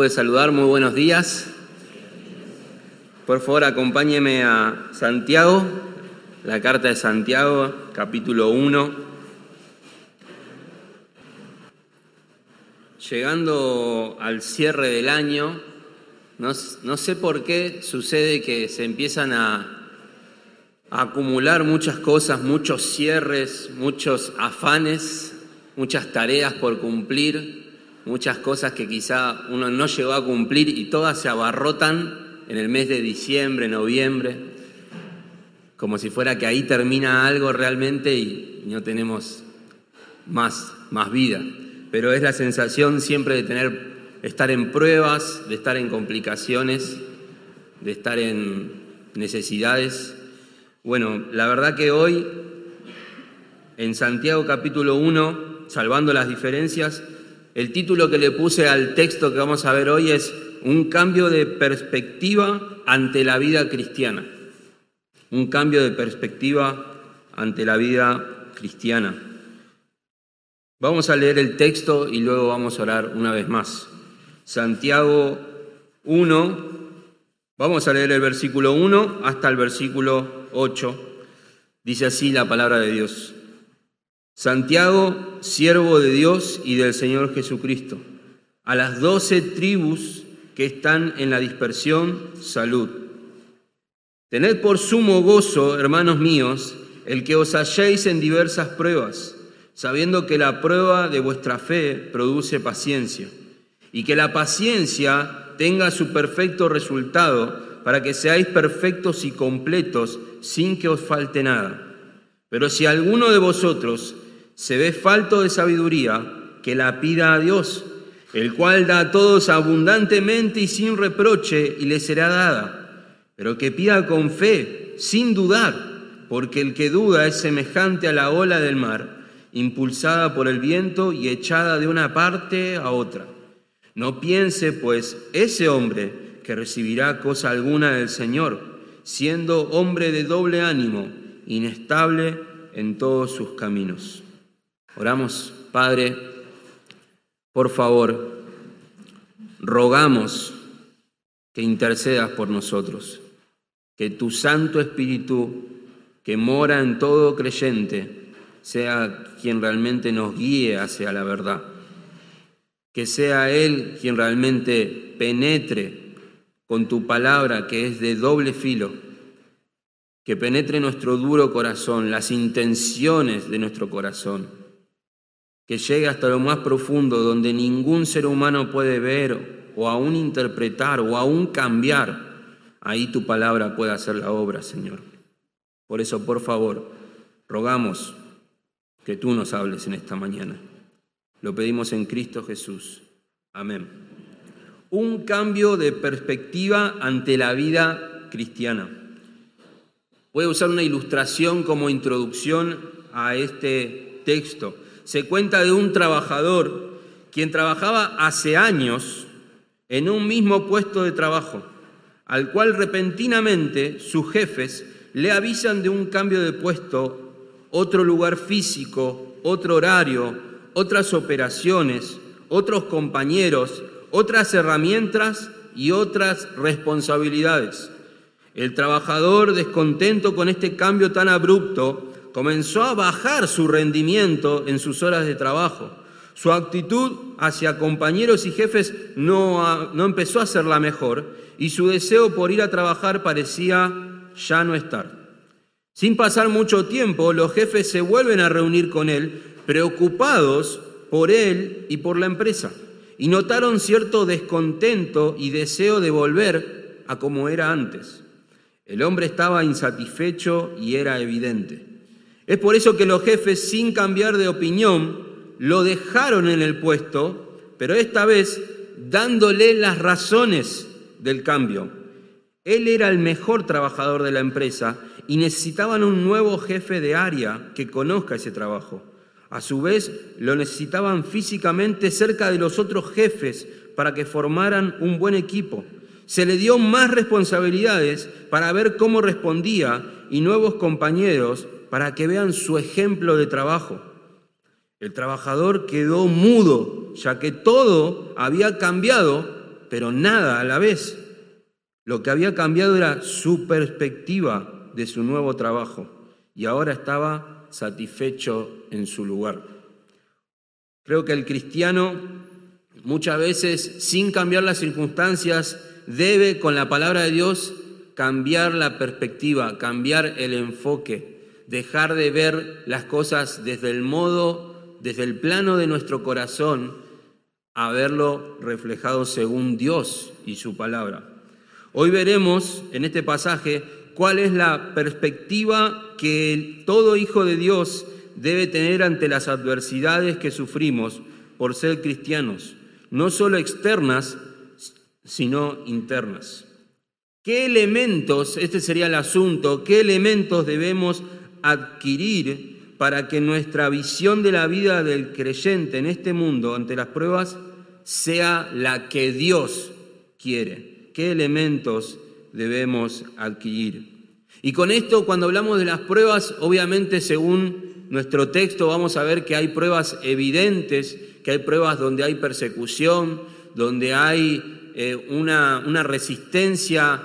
pude saludar, muy buenos días. Por favor, acompáñeme a Santiago, la carta de Santiago, capítulo 1. Llegando al cierre del año, no, no sé por qué sucede que se empiezan a acumular muchas cosas, muchos cierres, muchos afanes, muchas tareas por cumplir muchas cosas que quizá uno no llegó a cumplir y todas se abarrotan en el mes de diciembre, noviembre, como si fuera que ahí termina algo realmente y no tenemos más, más vida. Pero es la sensación siempre de tener, estar en pruebas, de estar en complicaciones, de estar en necesidades. Bueno, la verdad que hoy, en Santiago capítulo 1, salvando las diferencias, el título que le puse al texto que vamos a ver hoy es Un cambio de perspectiva ante la vida cristiana. Un cambio de perspectiva ante la vida cristiana. Vamos a leer el texto y luego vamos a orar una vez más. Santiago 1, vamos a leer el versículo 1 hasta el versículo 8. Dice así la palabra de Dios. Santiago, siervo de Dios y del Señor Jesucristo, a las doce tribus que están en la dispersión, salud. Tened por sumo gozo, hermanos míos, el que os halléis en diversas pruebas, sabiendo que la prueba de vuestra fe produce paciencia, y que la paciencia tenga su perfecto resultado, para que seáis perfectos y completos sin que os falte nada. Pero si alguno de vosotros se ve falto de sabiduría, que la pida a Dios, el cual da a todos abundantemente y sin reproche, y le será dada. Pero que pida con fe, sin dudar, porque el que duda es semejante a la ola del mar, impulsada por el viento y echada de una parte a otra. No piense, pues, ese hombre que recibirá cosa alguna del Señor, siendo hombre de doble ánimo, inestable en todos sus caminos. Oramos, Padre, por favor, rogamos que intercedas por nosotros, que tu Santo Espíritu, que mora en todo creyente, sea quien realmente nos guíe hacia la verdad, que sea Él quien realmente penetre con tu palabra que es de doble filo, que penetre nuestro duro corazón, las intenciones de nuestro corazón que llegue hasta lo más profundo, donde ningún ser humano puede ver o aún interpretar o aún cambiar, ahí tu palabra puede hacer la obra, Señor. Por eso, por favor, rogamos que tú nos hables en esta mañana. Lo pedimos en Cristo Jesús. Amén. Un cambio de perspectiva ante la vida cristiana. Voy a usar una ilustración como introducción a este texto se cuenta de un trabajador quien trabajaba hace años en un mismo puesto de trabajo, al cual repentinamente sus jefes le avisan de un cambio de puesto, otro lugar físico, otro horario, otras operaciones, otros compañeros, otras herramientas y otras responsabilidades. El trabajador, descontento con este cambio tan abrupto, comenzó a bajar su rendimiento en sus horas de trabajo. Su actitud hacia compañeros y jefes no, no empezó a ser la mejor y su deseo por ir a trabajar parecía ya no estar. Sin pasar mucho tiempo, los jefes se vuelven a reunir con él, preocupados por él y por la empresa, y notaron cierto descontento y deseo de volver a como era antes. El hombre estaba insatisfecho y era evidente. Es por eso que los jefes, sin cambiar de opinión, lo dejaron en el puesto, pero esta vez dándole las razones del cambio. Él era el mejor trabajador de la empresa y necesitaban un nuevo jefe de área que conozca ese trabajo. A su vez, lo necesitaban físicamente cerca de los otros jefes para que formaran un buen equipo. Se le dio más responsabilidades para ver cómo respondía y nuevos compañeros para que vean su ejemplo de trabajo. El trabajador quedó mudo, ya que todo había cambiado pero nada a la vez. Lo que había cambiado era su perspectiva de su nuevo trabajo y ahora estaba satisfecho en su lugar. Creo que el cristiano muchas veces, sin cambiar las circunstancias, debe con la palabra de Dios cambiar la perspectiva, cambiar el enfoque, dejar de ver las cosas desde el modo, desde el plano de nuestro corazón, a verlo reflejado según Dios y su palabra. Hoy veremos en este pasaje cuál es la perspectiva que todo hijo de Dios debe tener ante las adversidades que sufrimos por ser cristianos, no solo externas, sino internas. ¿Qué elementos, este sería el asunto, qué elementos debemos adquirir para que nuestra visión de la vida del creyente en este mundo ante las pruebas sea la que Dios quiere? ¿Qué elementos debemos adquirir? Y con esto, cuando hablamos de las pruebas, obviamente según nuestro texto vamos a ver que hay pruebas evidentes, que hay pruebas donde hay persecución, donde hay eh, una, una, resistencia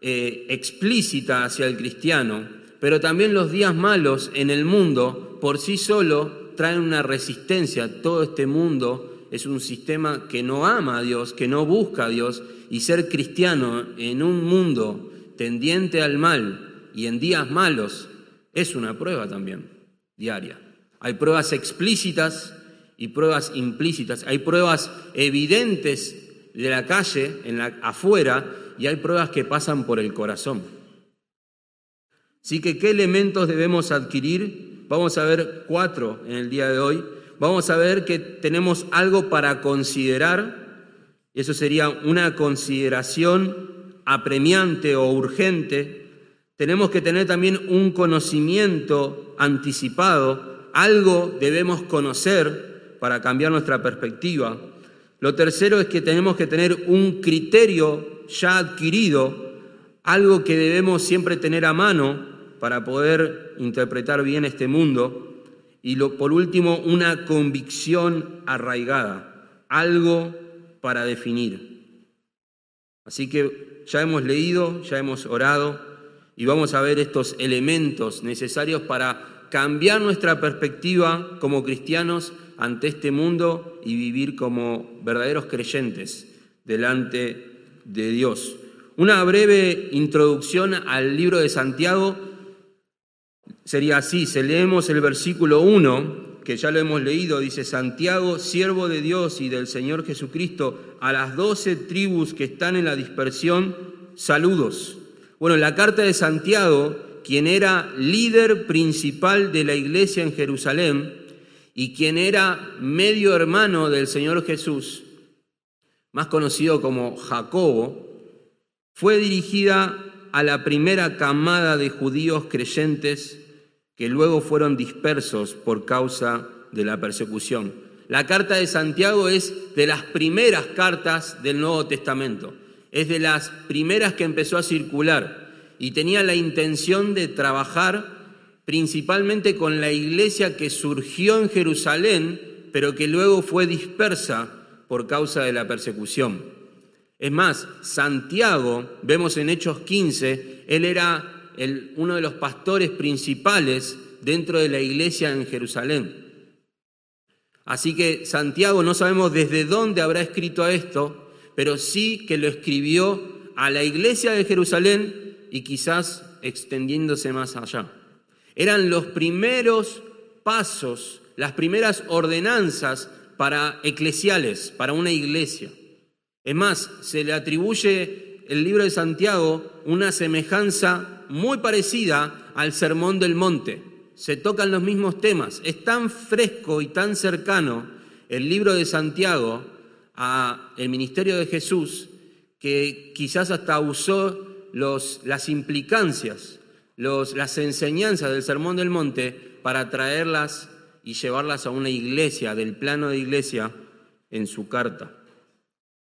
eh, explícita hacia el cristiano, pero también los días malos en el mundo por sí solo traen una resistencia. Todo este mundo es un sistema que no ama a Dios, que no busca a Dios, y ser cristiano en un mundo tendiente al mal y en días malos es una prueba también diaria. Hay pruebas explícitas y pruebas implícitas. Hay pruebas evidentes de la calle, en la, afuera, y hay pruebas que pasan por el corazón. Así que, ¿qué elementos debemos adquirir? Vamos a ver cuatro en el día de hoy. Vamos a ver que tenemos algo para considerar. Eso sería una consideración apremiante o urgente. Tenemos que tener también un conocimiento anticipado. Algo debemos conocer para cambiar nuestra perspectiva. Lo tercero es que tenemos que tener un criterio ya adquirido, algo que debemos siempre tener a mano para poder interpretar bien este mundo. Y por último, una convicción arraigada, algo para definir. Así que ya hemos leído, ya hemos orado y vamos a ver estos elementos necesarios para cambiar nuestra perspectiva como cristianos ante este mundo y vivir como verdaderos creyentes delante de Dios. Una breve introducción al libro de Santiago sería así, si leemos el versículo 1, que ya lo hemos leído, dice Santiago, siervo de Dios y del Señor Jesucristo, a las doce tribus que están en la dispersión, saludos. Bueno, la carta de Santiago, quien era líder principal de la iglesia en Jerusalén, y quien era medio hermano del Señor Jesús, más conocido como Jacobo, fue dirigida a la primera camada de judíos creyentes que luego fueron dispersos por causa de la persecución. La carta de Santiago es de las primeras cartas del Nuevo Testamento, es de las primeras que empezó a circular y tenía la intención de trabajar principalmente con la iglesia que surgió en Jerusalén, pero que luego fue dispersa por causa de la persecución. Es más, Santiago, vemos en Hechos 15, él era uno de los pastores principales dentro de la iglesia en Jerusalén. Así que Santiago no sabemos desde dónde habrá escrito esto, pero sí que lo escribió a la iglesia de Jerusalén y quizás extendiéndose más allá. Eran los primeros pasos, las primeras ordenanzas para eclesiales, para una iglesia. Es más, se le atribuye el libro de Santiago una semejanza muy parecida al Sermón del Monte. Se tocan los mismos temas. Es tan fresco y tan cercano el libro de Santiago a el ministerio de Jesús que quizás hasta usó los, las implicancias las enseñanzas del Sermón del Monte para traerlas y llevarlas a una iglesia, del plano de iglesia, en su carta.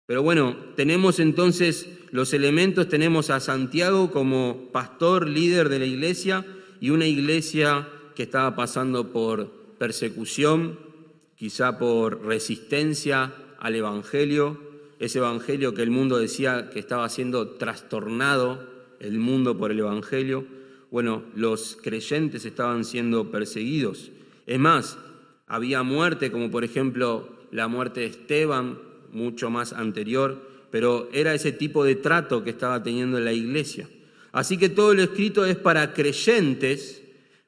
Pero bueno, tenemos entonces los elementos, tenemos a Santiago como pastor, líder de la iglesia, y una iglesia que estaba pasando por persecución, quizá por resistencia al Evangelio, ese evangelio que el mundo decía que estaba siendo trastornado, el mundo por el evangelio, bueno, los creyentes estaban siendo perseguidos. Es más, había muerte, como por ejemplo la muerte de Esteban, mucho más anterior, pero era ese tipo de trato que estaba teniendo la iglesia. Así que todo lo escrito es para creyentes,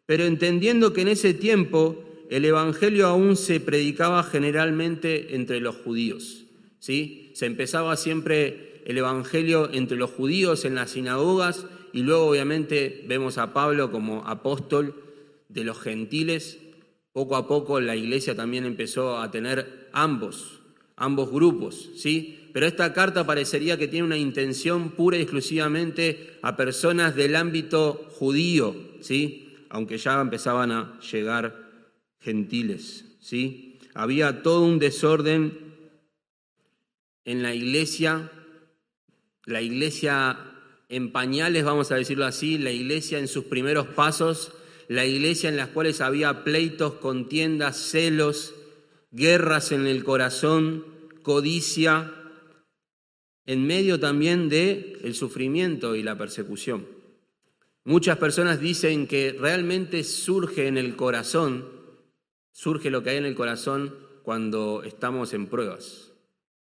pero entendiendo que en ese tiempo el Evangelio aún se predicaba generalmente entre los judíos. ¿sí? Se empezaba siempre el Evangelio entre los judíos en las sinagogas y luego obviamente vemos a Pablo como apóstol de los gentiles. Poco a poco la iglesia también empezó a tener ambos, ambos grupos, ¿sí? Pero esta carta parecería que tiene una intención pura y exclusivamente a personas del ámbito judío, ¿sí? Aunque ya empezaban a llegar gentiles, ¿sí? Había todo un desorden en la iglesia, la iglesia en pañales, vamos a decirlo así, la iglesia en sus primeros pasos, la iglesia en las cuales había pleitos, contiendas, celos, guerras en el corazón, codicia, en medio también de el sufrimiento y la persecución. Muchas personas dicen que realmente surge en el corazón Surge lo que hay en el corazón cuando estamos en pruebas,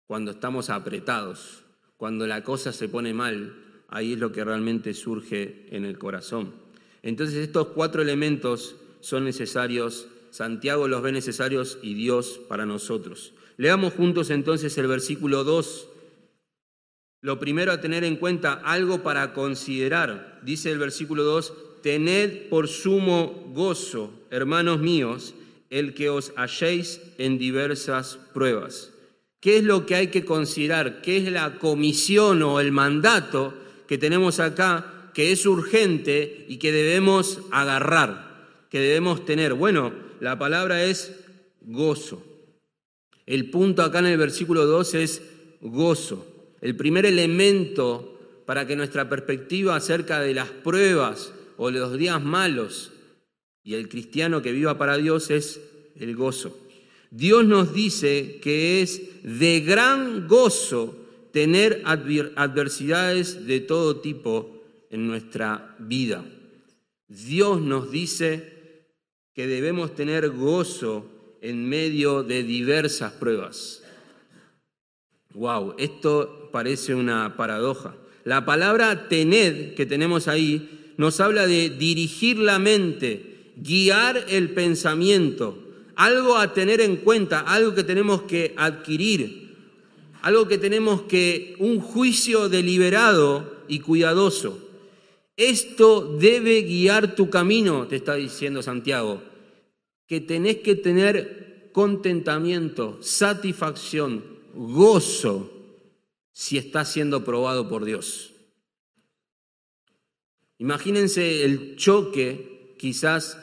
cuando estamos apretados, cuando la cosa se pone mal, ahí es lo que realmente surge en el corazón. Entonces estos cuatro elementos son necesarios, Santiago los ve necesarios y Dios para nosotros. Leamos juntos entonces el versículo 2. Lo primero a tener en cuenta, algo para considerar, dice el versículo 2, tened por sumo gozo, hermanos míos, el que os halléis en diversas pruebas. ¿Qué es lo que hay que considerar? ¿Qué es la comisión o el mandato que tenemos acá que es urgente y que debemos agarrar, que debemos tener? Bueno, la palabra es gozo. El punto acá en el versículo 2 es gozo. El primer elemento para que nuestra perspectiva acerca de las pruebas o de los días malos y el cristiano que viva para Dios es el gozo. Dios nos dice que es de gran gozo tener adversidades de todo tipo en nuestra vida. Dios nos dice que debemos tener gozo en medio de diversas pruebas. Wow, esto parece una paradoja. La palabra tened que tenemos ahí nos habla de dirigir la mente, guiar el pensamiento, algo a tener en cuenta, algo que tenemos que adquirir, algo que tenemos que, un juicio deliberado y cuidadoso. Esto debe guiar tu camino, te está diciendo Santiago, que tenés que tener contentamiento, satisfacción, gozo, si estás siendo probado por Dios. Imagínense el choque quizás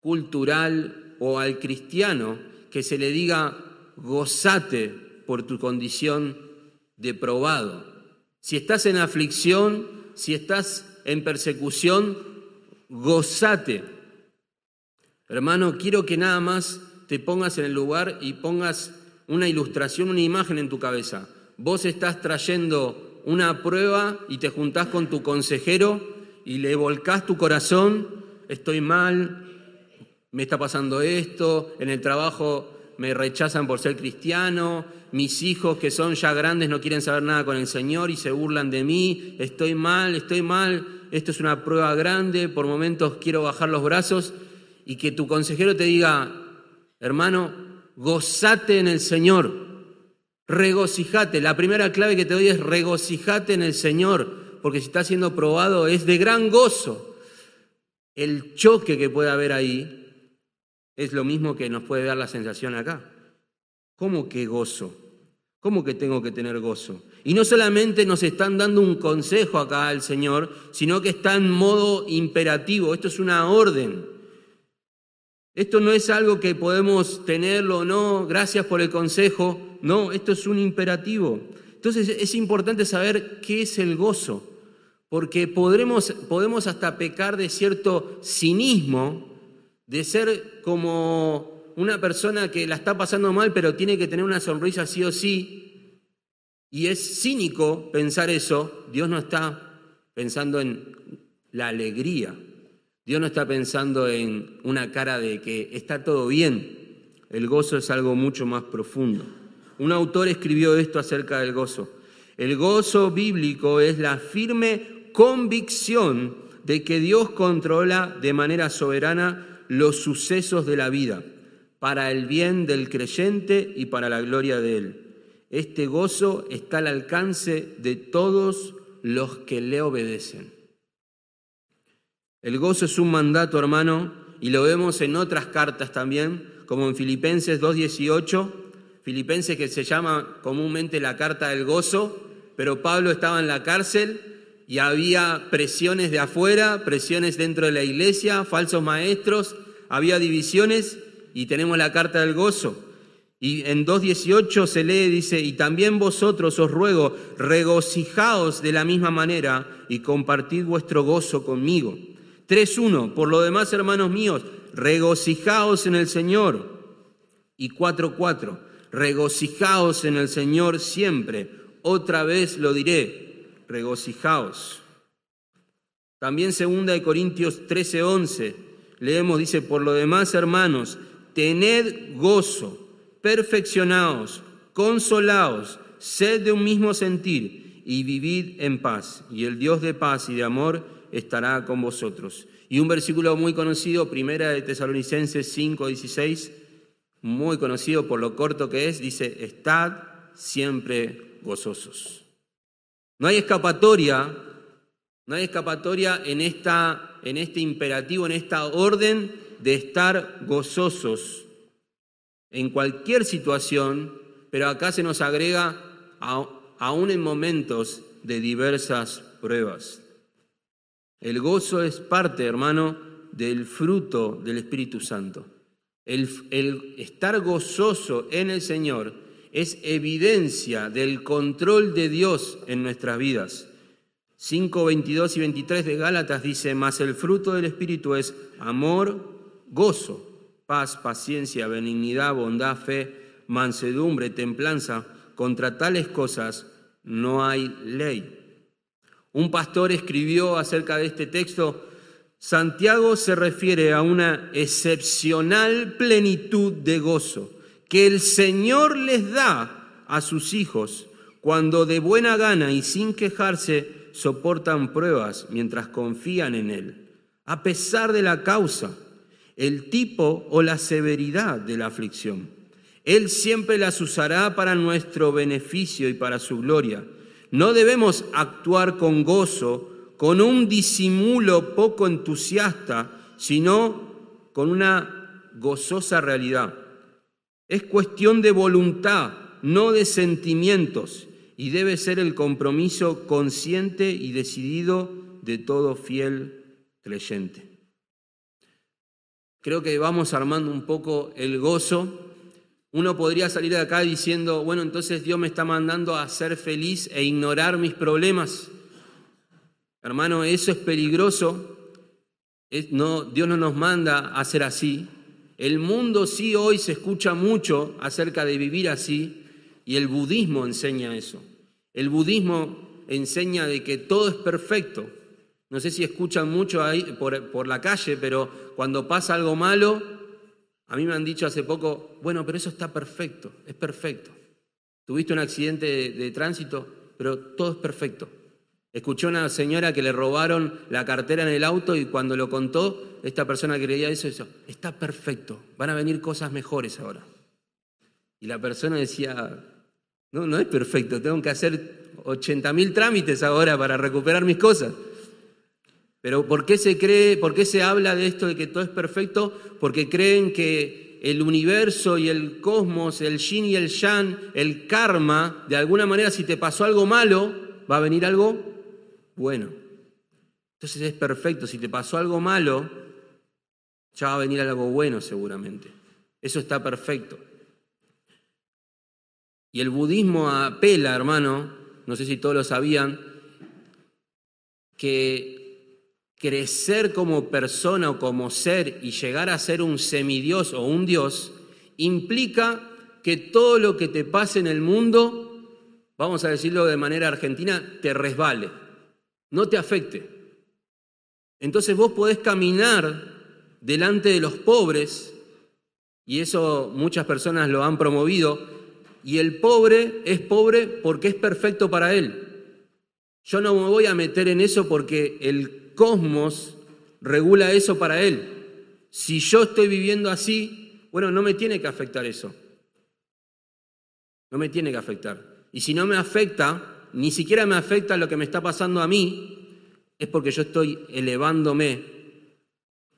cultural o al cristiano que se le diga gozate por tu condición de probado. Si estás en aflicción, si estás en persecución, gozate. Hermano, quiero que nada más te pongas en el lugar y pongas una ilustración, una imagen en tu cabeza. Vos estás trayendo una prueba y te juntás con tu consejero y le volcás tu corazón, estoy mal, me está pasando esto, en el trabajo me rechazan por ser cristiano, mis hijos que son ya grandes no quieren saber nada con el Señor y se burlan de mí, estoy mal, estoy mal, esto es una prueba grande, por momentos quiero bajar los brazos y que tu consejero te diga, hermano, gozate en el Señor, regocijate, la primera clave que te doy es regocijate en el Señor, porque si está siendo probado es de gran gozo. El choque que puede haber ahí es lo mismo que nos puede dar la sensación acá. ¿Cómo que gozo? ¿Cómo que tengo que tener gozo? Y no solamente nos están dando un consejo acá al Señor, sino que está en modo imperativo. Esto es una orden. Esto no es algo que podemos tenerlo o no, gracias por el consejo. No, esto es un imperativo. Entonces es importante saber qué es el gozo, porque podremos, podemos hasta pecar de cierto cinismo de ser como una persona que la está pasando mal, pero tiene que tener una sonrisa sí o sí, Y es cínico pensar eso. Dios no está pensando en la alegría. Dios no está pensando en una cara de que está todo bien. El gozo es algo mucho más profundo. Un autor escribió esto acerca del gozo. El gozo bíblico es la firme convicción de que Dios controla de manera soberana los sucesos de la vida, para el bien del creyente y para la gloria de Él. Este gozo está al alcance de todos los que le obedecen. El gozo es un mandato, hermano, y lo vemos en otras cartas también, como en Filipenses 2.18, Filipenses que se llama comúnmente la carta del gozo, pero Pablo estaba en la cárcel y había presiones de afuera, presiones dentro de la iglesia, falsos maestros, había divisiones y tenemos la carta del gozo. Y en 2.18 se lee, dice, y también vosotros os ruego, regocijaos de la misma manera y compartid vuestro gozo conmigo. 3.1, por lo demás, hermanos míos, regocijaos en el Señor. Y 4.4, regocijaos en el Señor siempre. Otra vez lo diré, regocijaos. También segunda de Corintios 13.11, leemos, dice, por lo demás, hermanos, tened gozo perfeccionaos, consolaos, sed de un mismo sentir y vivid en paz. Y el Dios de paz y de amor estará con vosotros. Y un versículo muy conocido, primera de Tesalonicenses 5, 16, muy conocido por lo corto que es, dice, estad siempre gozosos. No hay escapatoria, no hay escapatoria en, esta, en este imperativo, en esta orden de estar gozosos en cualquier situación, pero acá se nos agrega aún en momentos de diversas pruebas. El gozo es parte, hermano, del fruto del Espíritu Santo. El, el, estar gozoso en el Señor es evidencia del control de Dios en nuestras vidas. 5, 22 y 23 de Gálatas dice, mas el fruto del Espíritu es amor, gozo, paz, paciencia, benignidad, bondad, fe, mansedumbre, templanza. Contra tales cosas no hay ley. Un pastor escribió acerca de este texto, Santiago se refiere a una excepcional plenitud de gozo que el Señor les da a sus hijos cuando de buena gana y sin quejarse soportan pruebas mientras confían en Él, a pesar de la causa el tipo o la severidad de la aflicción. Él siempre las usará para nuestro beneficio y para su gloria. No debemos actuar con gozo, con un disimulo poco entusiasta, sino con una gozosa realidad. Es cuestión de voluntad, no de sentimientos, y debe ser el compromiso consciente y decidido de todo fiel creyente. Creo que vamos armando un poco el gozo. Uno podría salir de acá diciendo, bueno, entonces Dios me está mandando a ser feliz e ignorar mis problemas. Hermano, eso es peligroso. no, Dios no nos manda a ser así. El mundo sí hoy se escucha mucho acerca de vivir así y el budismo enseña eso. El budismo enseña de que todo es perfecto, no sé si escuchan mucho ahí por, la calle, pero cuando pasa algo malo, a mí me han dicho hace poco, bueno, pero eso está perfecto, es perfecto. Tuviste un accidente de, de tránsito, pero todo es perfecto. Escuché a una señora que le robaron la cartera en el auto y cuando lo contó, esta persona que creía eso, eso, está perfecto, van a venir cosas mejores ahora. Y la persona decía, no, no es perfecto, tengo que hacer 80.000 trámites ahora para recuperar mis cosas. Pero ¿por qué se cree, por qué se habla de esto de que todo es perfecto? Porque creen que el universo y el cosmos, el yin y el yang, el karma, de alguna manera si te pasó algo malo, va a venir algo bueno. Entonces es perfecto, si te pasó algo malo, ya va a venir algo bueno seguramente. Eso está perfecto. Y el budismo apela, hermano, no sé si todos lo sabían, que crecer como persona o como ser y llegar a ser un semidios o un dios, implica que todo lo que te pase en el mundo vamos a decirlo de manera argentina, te resbale, no te afecte. Entonces vos podés caminar delante de los pobres, y eso muchas personas lo han promovido, y el pobre es pobre porque es perfecto para él. Yo no me voy a meter en eso porque el cosmos regula eso para él. Si yo estoy viviendo así, bueno, no me tiene que afectar eso. No me tiene que afectar. Y si no me afecta, ni siquiera me afecta lo que me está pasando a mí, es porque yo estoy elevándome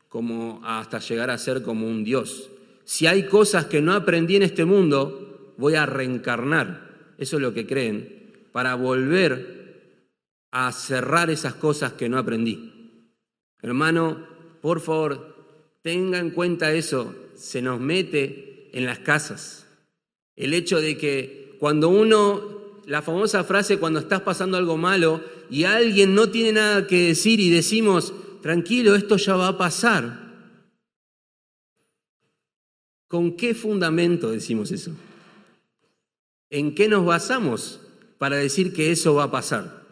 como hasta llegar a ser como un Dios. Si hay cosas que no aprendí en este mundo, voy a reencarnar, eso es lo que creen, para volver a cerrar esas cosas que no aprendí. Hermano, por favor, tenga en cuenta eso, se nos mete en las casas. El hecho de que cuando uno, la famosa frase cuando estás pasando algo malo y alguien no tiene nada que decir y decimos, tranquilo, esto ya va a pasar. ¿Con qué fundamento decimos eso? ¿En qué nos basamos para decir que eso va a pasar?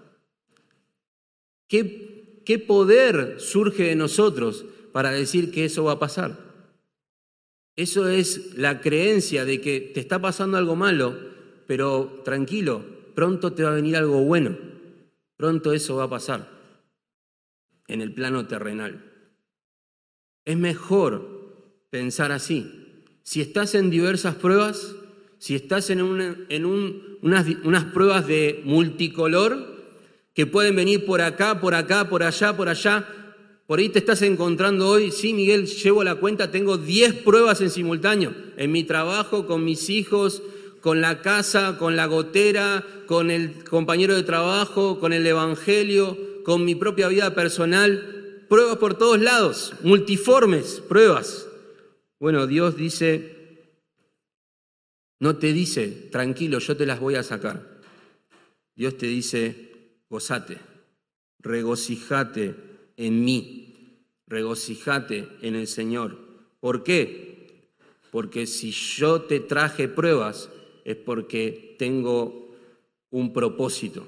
¿Qué, qué poder surge de nosotros para decir que eso va a pasar? Eso es la creencia de que te está pasando algo malo, pero tranquilo, pronto te va a venir algo bueno. Pronto eso va a pasar en el plano terrenal. Es mejor pensar así. Si estás en diversas pruebas, si estás en, en unas, unas pruebas de multicolor, que pueden venir por acá, por acá, por allá, por allá, por ahí te estás encontrando hoy, sí, Miguel, llevo la cuenta, tengo 10 pruebas en simultáneo, en mi trabajo, con mis hijos, con la casa, con la gotera, con el compañero de trabajo, con el Evangelio, con mi propia vida personal, pruebas por todos lados, multiformes pruebas. Bueno, Dios dice, no te dice, tranquilo, yo te las voy a sacar. Dios te dice, gozate, regocijate en mí, regocijate en el Señor. ¿Por qué? Porque si yo te traje pruebas es porque tengo un propósito,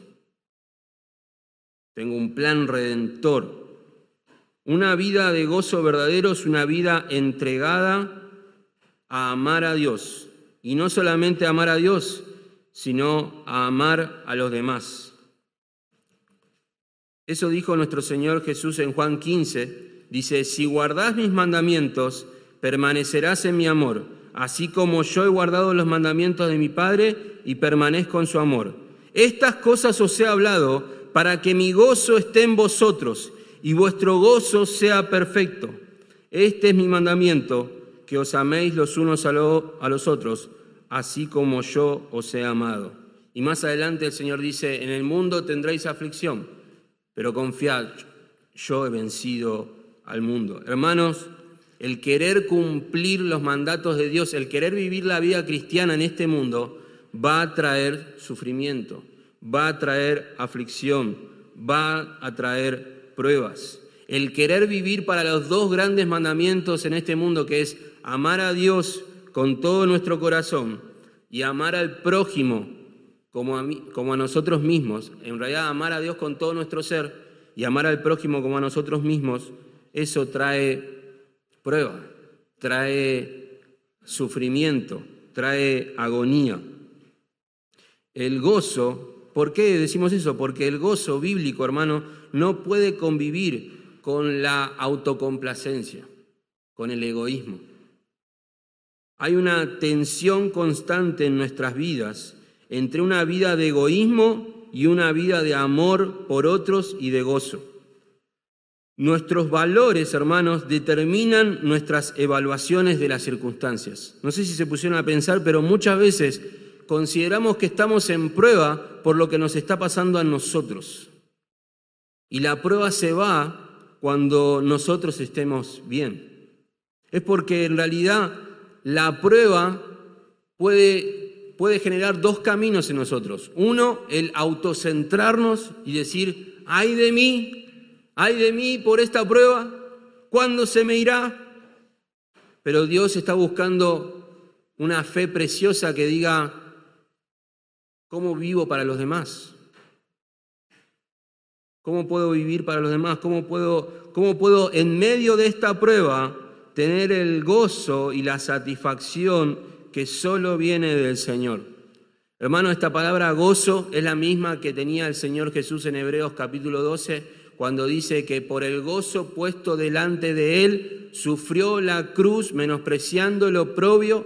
tengo un plan redentor. Una vida de gozo verdadero es una vida entregada a amar a Dios. Y no solamente a amar a Dios, sino a amar a los demás. Eso dijo nuestro Señor Jesús en Juan 15. Dice, si guardás mis mandamientos, permanecerás en mi amor, así como yo he guardado los mandamientos de mi Padre y permanezco en su amor. Estas cosas os he hablado para que mi gozo esté en vosotros y vuestro gozo sea perfecto. Este es mi mandamiento, que os améis los unos a, los otros, así como yo os he amado. Y más adelante el Señor dice, en el mundo tendréis aflicción pero confiad, yo he vencido al mundo. Hermanos, el querer cumplir los mandatos de Dios, el querer vivir la vida cristiana en este mundo, va a traer sufrimiento, va a traer aflicción, va a traer pruebas. El querer vivir para los dos grandes mandamientos en este mundo, que es amar a Dios con todo nuestro corazón y amar al prójimo como a, nosotros mismos, en realidad amar a Dios con todo nuestro ser y amar al prójimo como a nosotros mismos, eso trae prueba, trae sufrimiento, trae agonía. El gozo, ¿por qué decimos eso? Porque el gozo bíblico, hermano, no puede convivir con la autocomplacencia, con el egoísmo. Hay una tensión constante en nuestras vidas entre una vida de egoísmo y una vida de amor por otros y de gozo. Nuestros valores, hermanos, determinan nuestras evaluaciones de las circunstancias. No sé si se pusieron a pensar, pero muchas veces consideramos que estamos en prueba por lo que nos está pasando a nosotros. Y la prueba se va cuando nosotros estemos bien. Es porque en realidad la prueba puede puede generar dos caminos en nosotros. Uno, el autocentrarnos y decir, ay de mí, ay de mí por esta prueba, ¿cuándo se me irá? Pero Dios está buscando una fe preciosa que diga, ¿Cómo vivo para los demás? ¿Cómo puedo vivir para los demás? ¿Cómo puedo, cómo puedo en medio de esta prueba tener el gozo y la satisfacción que solo viene del Señor? Hermano, esta palabra gozo es la misma que tenía el Señor Jesús en Hebreos capítulo 12, cuando dice que por el gozo puesto delante de él, sufrió la cruz, menospreciando lo oprobio.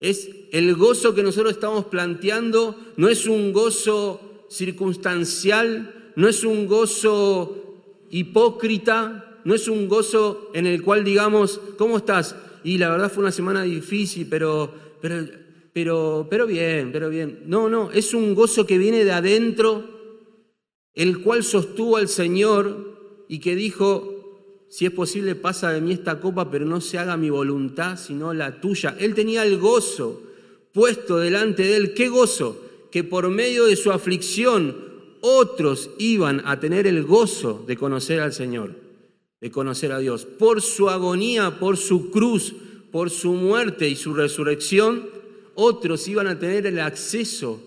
Es el gozo que nosotros estamos planteando, no es un gozo circunstancial, no es un gozo hipócrita, no es un gozo en el cual digamos, ¿cómo estás? Y la verdad fue una semana difícil, pero, pero, pero, pero bien, pero bien. No, no, es un gozo que viene de adentro, el cual sostuvo al Señor y que dijo, si es posible, pasa de mí esta copa, pero no se haga mi voluntad, sino la tuya. Él tenía el gozo puesto delante de él. ¿Qué gozo? Que por medio de su aflicción otros iban a tener el gozo de conocer al Señor, de conocer a Dios. Por su agonía, por su cruz, por su muerte y su resurrección, otros iban a tener el acceso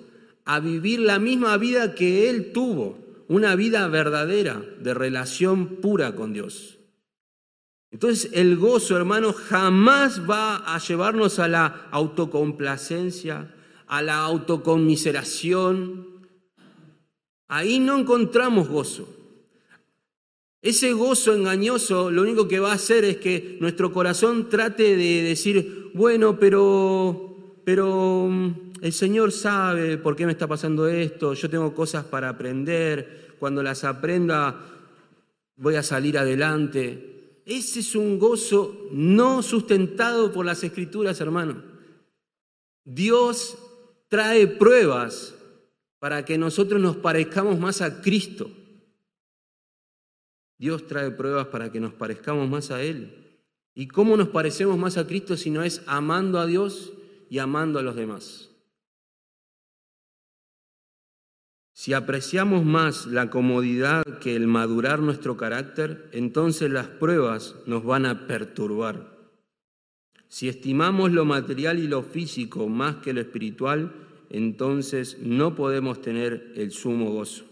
a vivir la misma vida que Él tuvo, una vida verdadera, de relación pura con Dios. Entonces el gozo, hermano, jamás va a llevarnos a la autocomplacencia, a la autoconmiseración, Ahí no encontramos gozo. Ese gozo engañoso lo único que va a hacer es que nuestro corazón trate de decir, bueno, pero, pero mm, el Señor sabe por qué me está pasando esto, yo tengo cosas para aprender, cuando las aprenda voy a salir adelante. Ese es un gozo no sustentado por las escrituras, hermano. Dios trae pruebas para que nosotros nos parezcamos más a Cristo. Dios trae pruebas para que nos parezcamos más a Él. ¿Y cómo nos parecemos más a Cristo si no es amando a Dios y amando a los demás? Si apreciamos más la comodidad que el madurar nuestro carácter, entonces las pruebas nos van a perturbar. Si estimamos lo material y lo físico más que lo espiritual, entonces no podemos tener el sumo gozo.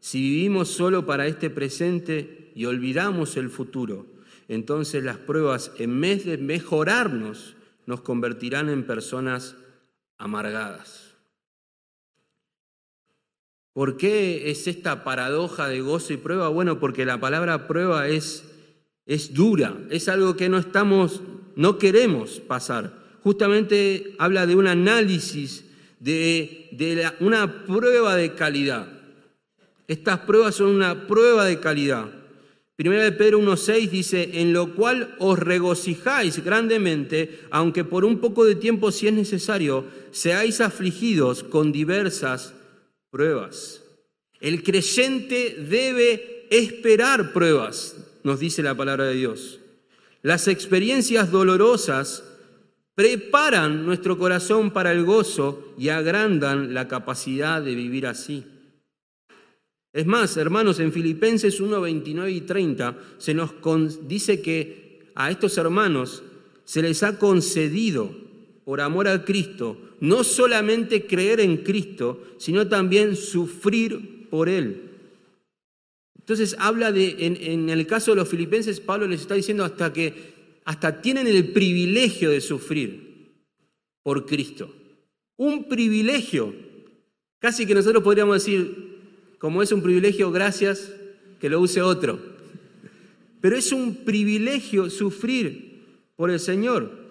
Si vivimos solo para este presente y olvidamos el futuro, entonces las pruebas, en vez de mejorarnos, nos convertirán en personas amargadas. ¿Por qué es esta paradoja de gozo y prueba? Bueno, porque la palabra prueba es, es dura, es algo que no estamos, no queremos pasar. Justamente habla de un análisis de, una prueba de calidad. Estas pruebas son una prueba de calidad. Primera de Pedro 1.6 dice, en lo cual os regocijáis grandemente, aunque por un poco de tiempo si es necesario, seáis afligidos con diversas pruebas. El creyente debe esperar pruebas, nos dice la palabra de Dios. Las experiencias dolorosas preparan nuestro corazón para el gozo y agrandan la capacidad de vivir así. Es más, hermanos, en Filipenses 1, 29 y 30 se nos dice que a estos hermanos se les ha concedido, por amor a Cristo, no solamente creer en Cristo, sino también sufrir por Él. Entonces habla de, en, el caso de los filipenses, Pablo les está diciendo hasta que hasta tienen el privilegio de sufrir por Cristo. Un privilegio. Casi que nosotros podríamos decir, como es un privilegio, gracias, que lo use otro. Pero es un privilegio sufrir por el Señor.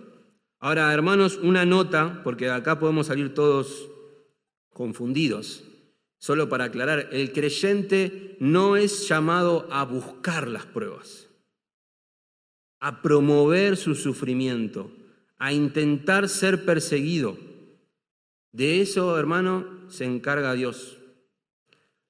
Ahora, hermanos, una nota, porque acá podemos salir todos confundidos. Solo para aclarar, el creyente no es llamado a buscar las pruebas a promover su sufrimiento, a intentar ser perseguido. De eso, hermano, se encarga Dios.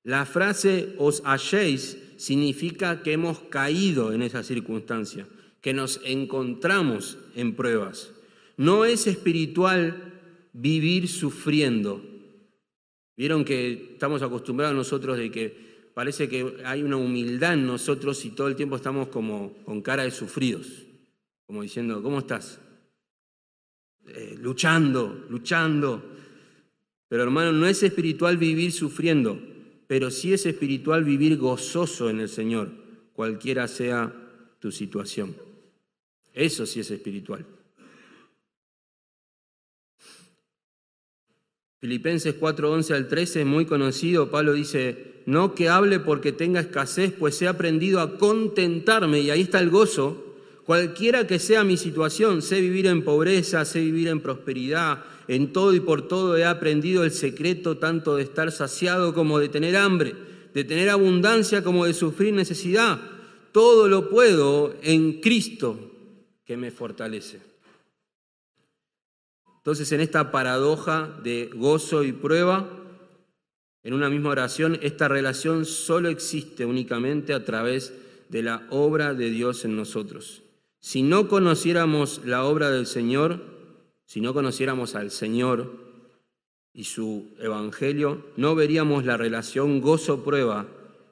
La frase os halléis significa que hemos caído en esa circunstancia, que nos encontramos en pruebas. No es espiritual vivir sufriendo. Vieron que estamos acostumbrados nosotros de que parece que hay una humildad en nosotros y todo el tiempo estamos como con cara de sufridos, como diciendo, ¿cómo estás? Eh, luchando, luchando. Pero hermano, no es espiritual vivir sufriendo, pero sí es espiritual vivir gozoso en el Señor, cualquiera sea tu situación. Eso sí es espiritual. Filipenses 4, 11 al 13 es muy conocido. Pablo dice, no que hable porque tenga escasez, pues he aprendido a contentarme, y ahí está el gozo, cualquiera que sea mi situación, sé vivir en pobreza, sé vivir en prosperidad, en todo y por todo he aprendido el secreto tanto de estar saciado como de tener hambre, de tener abundancia como de sufrir necesidad. Todo lo puedo en Cristo que me fortalece. Entonces, en esta paradoja de gozo y prueba, en una misma oración, esta relación solo existe únicamente a través de la obra de Dios en nosotros. Si no conociéramos la obra del Señor, si no conociéramos al Señor y su Evangelio, no veríamos la relación gozo-prueba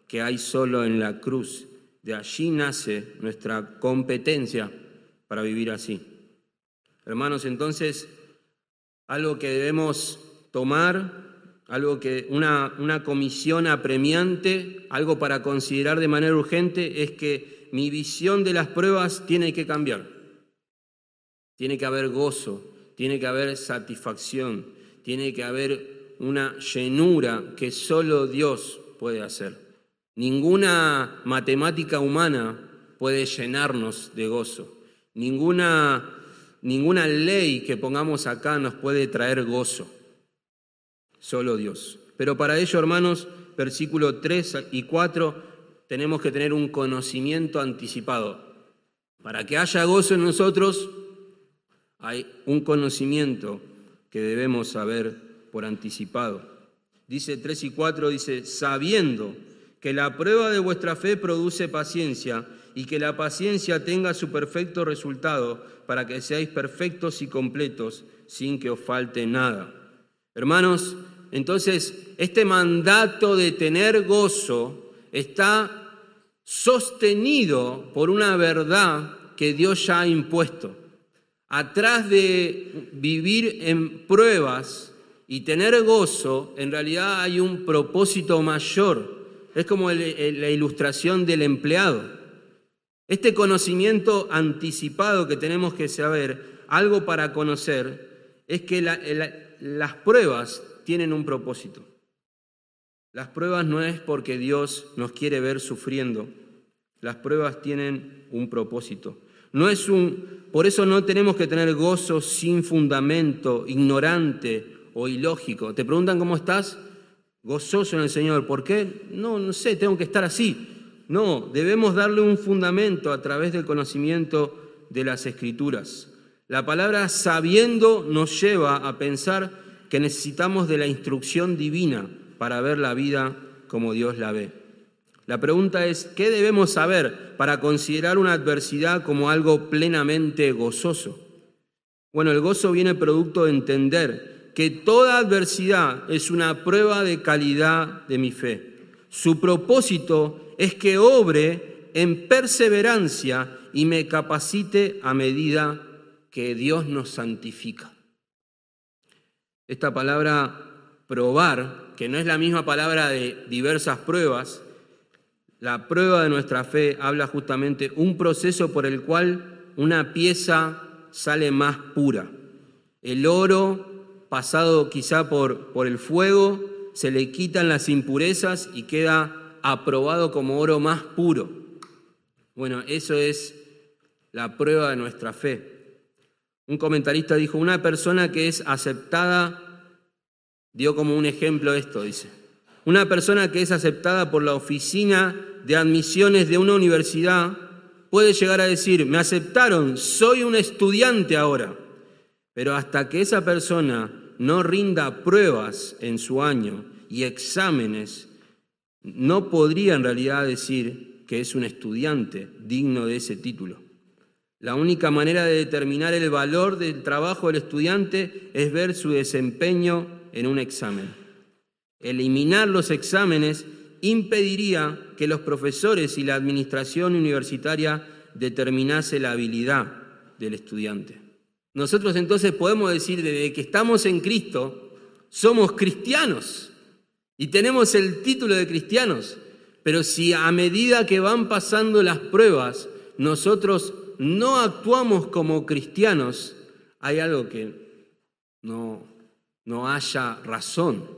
que hay solo en la cruz. De allí nace nuestra competencia para vivir así. Hermanos, entonces algo que debemos tomar, algo que una, una comisión apremiante, algo para considerar de manera urgente, es que mi visión de las pruebas tiene que cambiar. Tiene que haber gozo, tiene que haber satisfacción, tiene que haber una llenura que solo Dios puede hacer. Ninguna matemática humana puede llenarnos de gozo. Ninguna Ninguna ley que pongamos acá nos puede traer gozo, solo Dios. Pero para ello, hermanos, versículo 3 y 4, tenemos que tener un conocimiento anticipado. Para que haya gozo en nosotros, hay un conocimiento que debemos saber por anticipado. Dice 3 y 4, dice, sabiendo que la prueba de vuestra fe produce paciencia y que la paciencia tenga su perfecto resultado para que seáis perfectos y completos sin que os falte nada. Hermanos, entonces este mandato de tener gozo está sostenido por una verdad que Dios ya ha impuesto. Atrás de vivir en pruebas y tener gozo, en realidad hay un propósito mayor. Es como la ilustración del empleado. Este conocimiento anticipado que tenemos que saber, algo para conocer, es que las pruebas tienen un propósito. Las pruebas no es porque Dios nos quiere ver sufriendo, las pruebas tienen un propósito. No es un, por eso no tenemos que tener gozo sin fundamento, ignorante o ilógico. Te preguntan cómo estás, gozoso en el Señor. ¿Por qué? No, no sé, tengo que estar así. No, debemos darle un fundamento a través del conocimiento de las escrituras. La palabra sabiendo nos lleva a pensar que necesitamos de la instrucción divina para ver la vida como Dios la ve. La pregunta es, ¿qué debemos saber para considerar una adversidad como algo plenamente gozoso? Bueno, el gozo viene producto de entender que toda adversidad es una prueba de calidad de mi fe. Su propósito es que obre en perseverancia y me capacite a medida que Dios nos santifica. Esta palabra probar, que no es la misma palabra de diversas pruebas, la prueba de nuestra fe habla justamente un proceso por el cual una pieza sale más pura. El oro, pasado quizá por, por el fuego, se le quitan las impurezas y queda aprobado como oro más puro. Bueno, eso es la prueba de nuestra fe. Un comentarista dijo, una persona que es aceptada, dio como un ejemplo esto, dice, una persona que es aceptada por la oficina de admisiones de una universidad puede llegar a decir, me aceptaron, soy un estudiante ahora, pero hasta que esa persona no rinda pruebas en su año y exámenes, no podría en realidad decir que es un estudiante digno de ese título. La única manera de determinar el valor del trabajo del estudiante es ver su desempeño en un examen. Eliminar los exámenes impediría que los profesores y la administración universitaria determinase la habilidad del estudiante. Nosotros entonces podemos decir desde que estamos en Cristo, somos cristianos y tenemos el título de cristianos, pero si a medida que van pasando las pruebas nosotros no actuamos como cristianos, hay algo que no, no haya razón.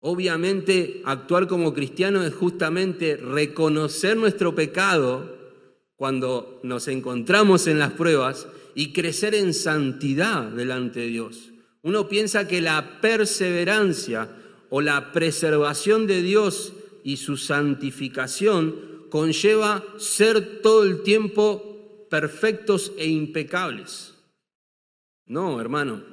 Obviamente, actuar como cristiano es justamente reconocer nuestro pecado cuando nos encontramos en las pruebas y crecer en santidad delante de Dios. Uno piensa que la perseverancia o la preservación de Dios y su santificación conlleva ser todo el tiempo perfectos e impecables. No, hermano,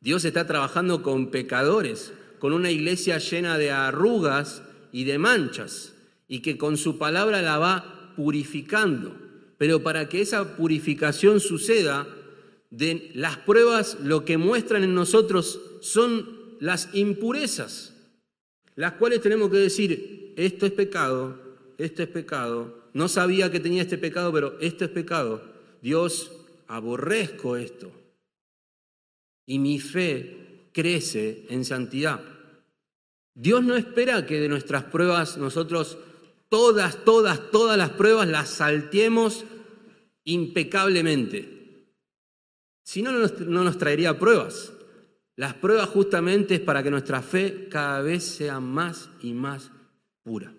Dios está trabajando con pecadores, con una iglesia llena de arrugas y de manchas, y que con su palabra la va purificando. Pero para que esa purificación suceda, de las pruebas lo que muestran en nosotros son las impurezas, las cuales tenemos que decir, esto es pecado, esto es pecado, no sabía que tenía este pecado, pero esto es pecado. Dios, aborrezco esto. Y mi fe crece en santidad. Dios no espera que de nuestras pruebas nosotros todas, todas, todas las pruebas las saltemos impecablemente. Si no, no nos traería pruebas. Las pruebas justamente es para que nuestra fe cada vez sea más y más pura.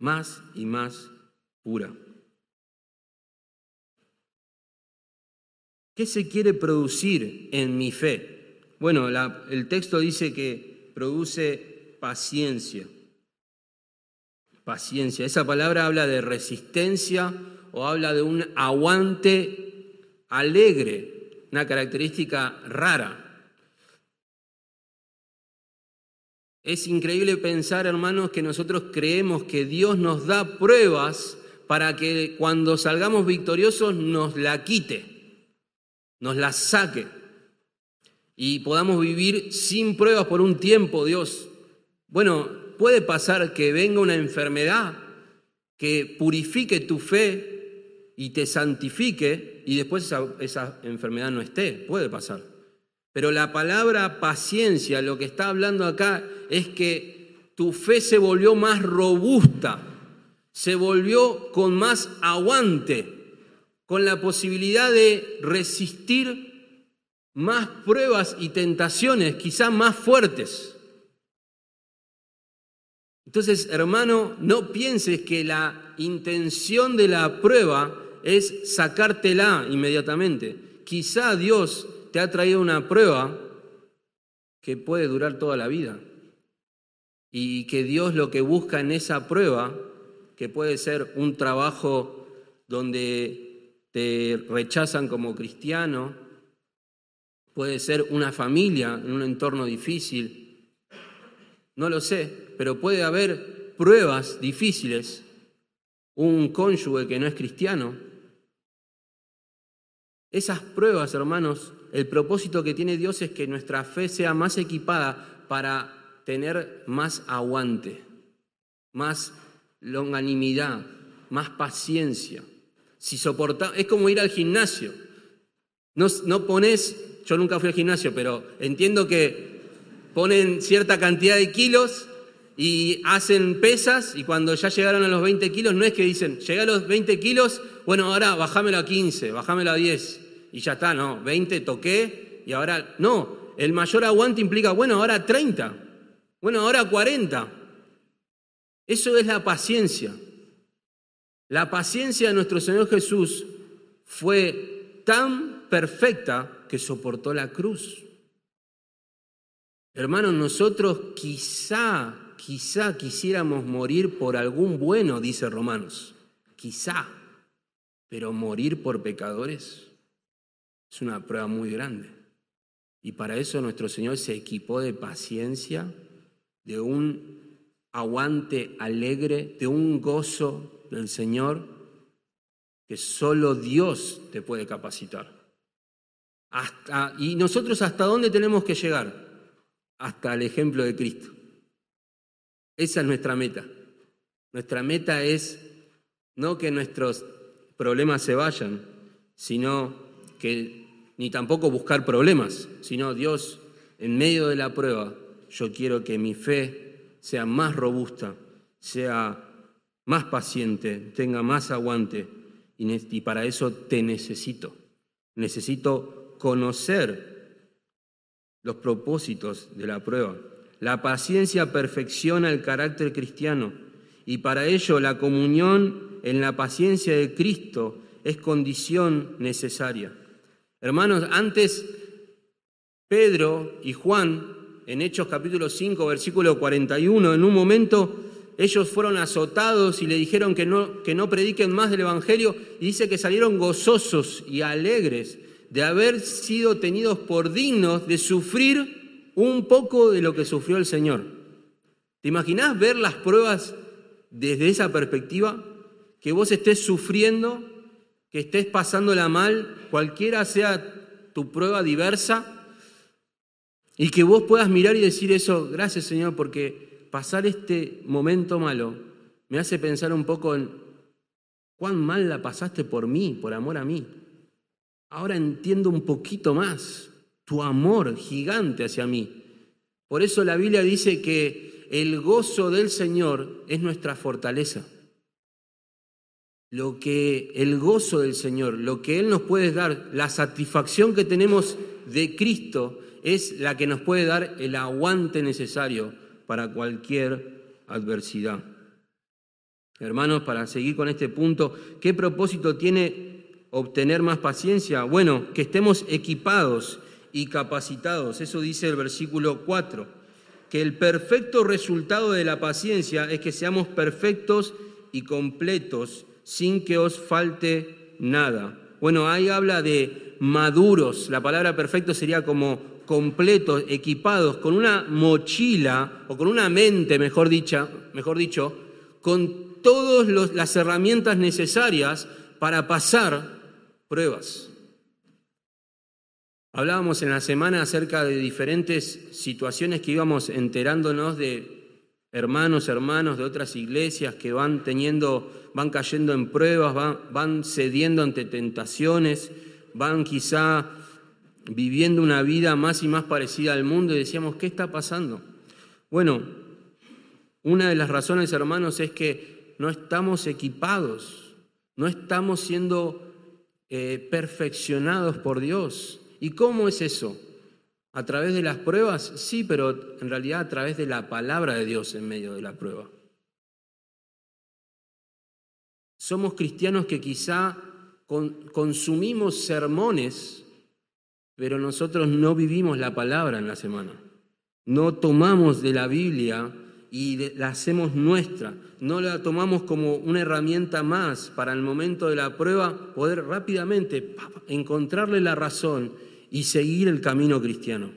Más y más pura. ¿Qué se quiere producir en mi fe? Bueno, el texto dice que produce paciencia paciencia. Esa palabra habla de resistencia o habla de un aguante alegre, una característica rara. Es increíble pensar, hermanos, que nosotros creemos que Dios nos da pruebas para que cuando salgamos victoriosos nos la quite, nos la saque y podamos vivir sin pruebas por un tiempo, Dios. Bueno, puede pasar que venga una enfermedad que purifique tu fe y te santifique y después esa, enfermedad no esté. Puede pasar. Pero la palabra paciencia, lo que está hablando acá es que tu fe se volvió más robusta, se volvió con más aguante, con la posibilidad de resistir más pruebas y tentaciones, quizás más fuertes. Entonces, hermano, no pienses que la intención de la prueba es sacártela inmediatamente. Quizá Dios te ha traído una prueba que puede durar toda la vida. Y que Dios lo que busca en esa prueba, que puede ser un trabajo donde te rechazan como cristiano, puede ser una familia en un entorno difícil, no lo sé, pero puede haber pruebas difíciles, un cónyuge que no es cristiano. Esas pruebas, hermanos, el propósito que tiene Dios es que nuestra fe sea más equipada para tener más aguante, más longanimidad, más paciencia. Si soporta, es como ir al gimnasio. No, no pones, yo nunca fui al gimnasio, pero entiendo que ponen cierta cantidad de kilos y hacen pesas y cuando ya llegaron a los 20 kilos, no es que dicen, llegué a los 20 kilos, bueno, ahora bajámelo a 15, bajámelo a 10 y ya está, no, 20 toqué y ahora, no, el mayor aguante implica, bueno, ahora 30, bueno, ahora 40. Eso es la paciencia. La paciencia de nuestro Señor Jesús fue tan perfecta que soportó la cruz. Hermanos, nosotros quizá quizá quisiéramos morir por algún bueno, dice Romanos, quizá, pero morir por pecadores es una prueba muy grande. Y para eso nuestro Señor se equipó de paciencia, de un aguante alegre, de un gozo del Señor que solo Dios te puede capacitar. Hasta, ¿Y nosotros hasta dónde tenemos que llegar? Hasta el ejemplo de Cristo. Esa es nuestra meta. Nuestra meta es no que nuestros problemas se vayan, sino que ni tampoco buscar problemas, sino Dios, en medio de la prueba, yo quiero que mi fe sea más robusta, sea más paciente, tenga más aguante, y para eso te necesito. Necesito conocer los propósitos de la prueba. La paciencia perfecciona el carácter cristiano y para ello la comunión en la paciencia de Cristo es condición necesaria. Hermanos, antes Pedro y Juan, en Hechos capítulo 5, versículo 41, en un momento ellos fueron azotados y le dijeron que no, que no prediquen más del Evangelio y dice que salieron gozosos y alegres de haber sido tenidos por dignos de sufrir un poco de lo que sufrió el Señor. ¿Te imaginás ver las pruebas desde esa perspectiva? Que vos estés sufriendo, que estés pasándola mal, cualquiera sea tu prueba diversa, y que vos puedas mirar y decir eso, gracias Señor, porque pasar este momento malo me hace pensar un poco en cuán mal la pasaste por mí, por amor a mí. Ahora entiendo un poquito más tu amor gigante hacia mí. Por eso la Biblia dice que el gozo del Señor es nuestra fortaleza. Lo que el gozo del Señor, lo que Él nos puede dar, la satisfacción que tenemos de Cristo es la que nos puede dar el aguante necesario para cualquier adversidad. Hermanos, para seguir con este punto, ¿qué propósito tiene obtener más paciencia? Bueno, que estemos equipados y capacitados. Eso dice el versículo 4. Que el perfecto resultado de la paciencia es que seamos perfectos y completos sin que os falte nada. Bueno, ahí habla de maduros. La palabra perfecto sería como completos, equipados, con una mochila o con una mente, mejor, dicha, mejor dicho, con todas las herramientas necesarias para pasar pruebas. Hablábamos en la semana acerca de diferentes situaciones que íbamos enterándonos de hermanos, hermanos de otras iglesias que van teniendo, van cayendo en pruebas, van, van cediendo ante tentaciones, van quizá viviendo una vida más y más parecida al mundo y decíamos, ¿qué está pasando? Bueno, una de las razones, hermanos, es que no estamos equipados, no estamos siendo eh, perfeccionados por Dios. ¿Y cómo es eso? ¿A través de las pruebas? Sí, pero en realidad a través de la palabra de Dios en medio de la prueba. Somos cristianos que quizá consumimos sermones, pero nosotros no vivimos la palabra en la semana. No tomamos de la Biblia y la hacemos nuestra. No la tomamos como una herramienta más para el momento de la prueba poder rápidamente encontrarle la razón y seguir el camino cristiano.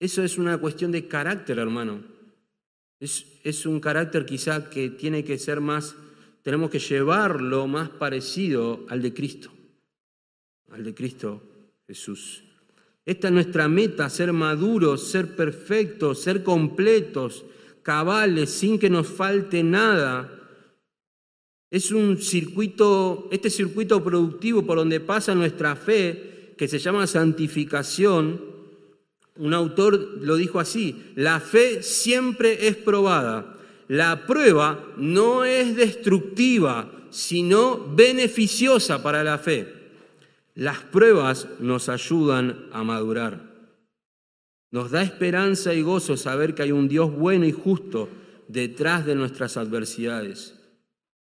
Eso es una cuestión de carácter, hermano. Es, es un carácter quizá que tiene que ser más, tenemos que llevarlo más parecido al de Cristo, al de Cristo Jesús. Esta es nuestra meta, ser maduros, ser perfectos, ser completos, cabales, sin que nos falte nada. Es un circuito, este circuito productivo por donde pasa nuestra fe, que se llama santificación. Un autor lo dijo así, la fe siempre es probada. La prueba no es destructiva, sino beneficiosa para la fe. Las pruebas nos ayudan a madurar. Nos da esperanza y gozo saber que hay un Dios bueno y justo detrás de nuestras adversidades.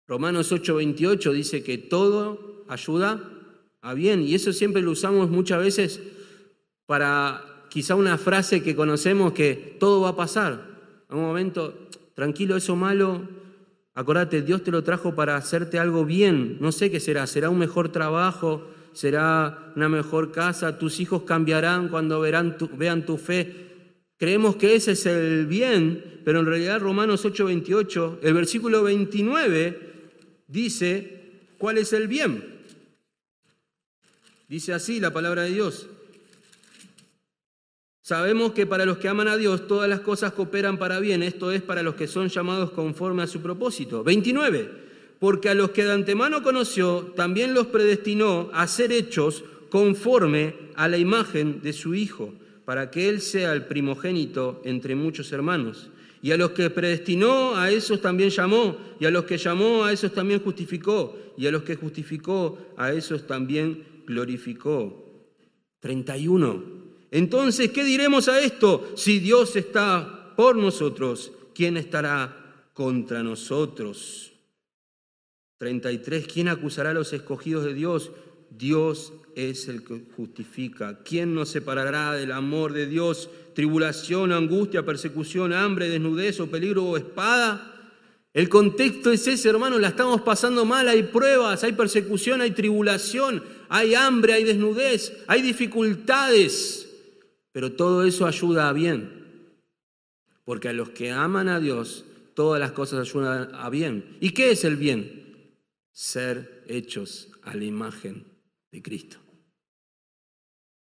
Romanos 8:28 dice que todo ayuda a bien y eso siempre lo usamos muchas veces para quizá una frase que conocemos que todo va a pasar. A un momento, tranquilo, eso malo, acordate, Dios te lo trajo para hacerte algo bien, no sé qué será, será un mejor trabajo, será una mejor casa, tus hijos cambiarán cuando verán vean tu fe. Creemos que ese es el bien, pero en realidad Romanos 8:28, el versículo 29 dice, ¿cuál es el bien? Dice así la palabra de Dios. Sabemos que para los que aman a Dios todas las cosas cooperan para bien, esto es para los que son llamados conforme a su propósito. 29. Porque a los que de antemano conoció, también los predestinó a ser hechos conforme a la imagen de su Hijo, para que Él sea el primogénito entre muchos hermanos. Y a los que predestinó, a esos también llamó, y a los que llamó, a esos también justificó, y a los que justificó, a esos también glorificó. 31. Entonces, ¿qué diremos a esto? Si Dios está por nosotros, ¿quién estará contra nosotros? 33. ¿Quién acusará a los escogidos de Dios? Dios es el que justifica. ¿Quién nos separará del amor de Dios? Tribulación, angustia, persecución, hambre, desnudez o peligro o espada. El contexto es ese, hermano, la estamos pasando mal, hay pruebas, hay persecución, hay tribulación, hay hambre, hay desnudez, hay dificultades. Pero todo eso ayuda a bien. Porque a los que aman a Dios, todas las cosas ayudan a bien. ¿Y qué es el bien? Ser hechos a la imagen de Cristo.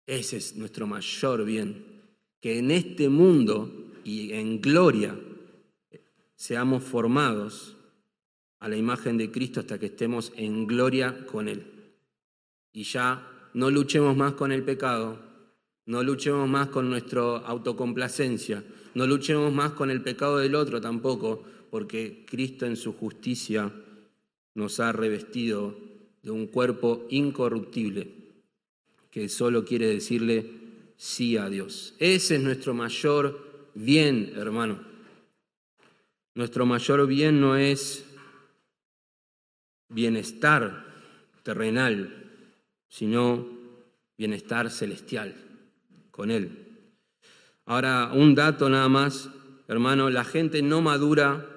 Ese es nuestro mayor bien, que en este mundo y en gloria seamos formados a la imagen de Cristo hasta que estemos en gloria con Él. Y ya no luchemos más con el pecado, no luchemos más con nuestra autocomplacencia, no luchemos más con el pecado del otro tampoco, porque Cristo en su justicia nos ha revestido de un cuerpo incorruptible que solo quiere decirle sí a Dios. Ese es nuestro mayor bien, hermano. Nuestro mayor bien no es bienestar terrenal, sino bienestar celestial con Él. Ahora, un dato nada más, hermano, la gente no madura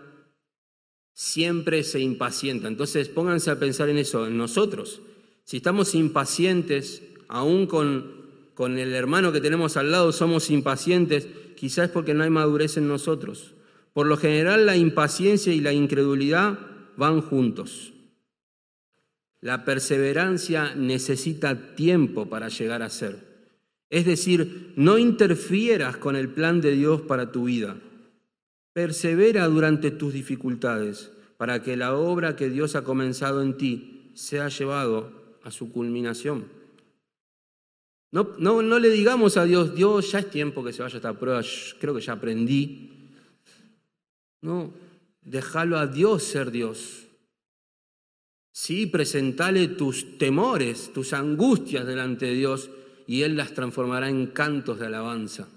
siempre se impacienta. Entonces pónganse a pensar en eso, en nosotros. Si estamos impacientes, aún con, con el hermano que tenemos al lado somos impacientes, quizás es porque no hay madurez en nosotros. Por lo general la impaciencia y la incredulidad van juntos. La perseverancia necesita tiempo para llegar a ser. Es decir, no interfieras con el plan de Dios para tu vida. Persevera durante tus dificultades para que la obra que Dios ha comenzado en ti sea llevado a su culminación. No, no, no le digamos a Dios, Dios, ya es tiempo que se vaya esta prueba, creo que ya aprendí. No, déjalo a Dios ser Dios. Sí, presentale tus temores, tus angustias delante de Dios y Él las transformará en cantos de alabanza,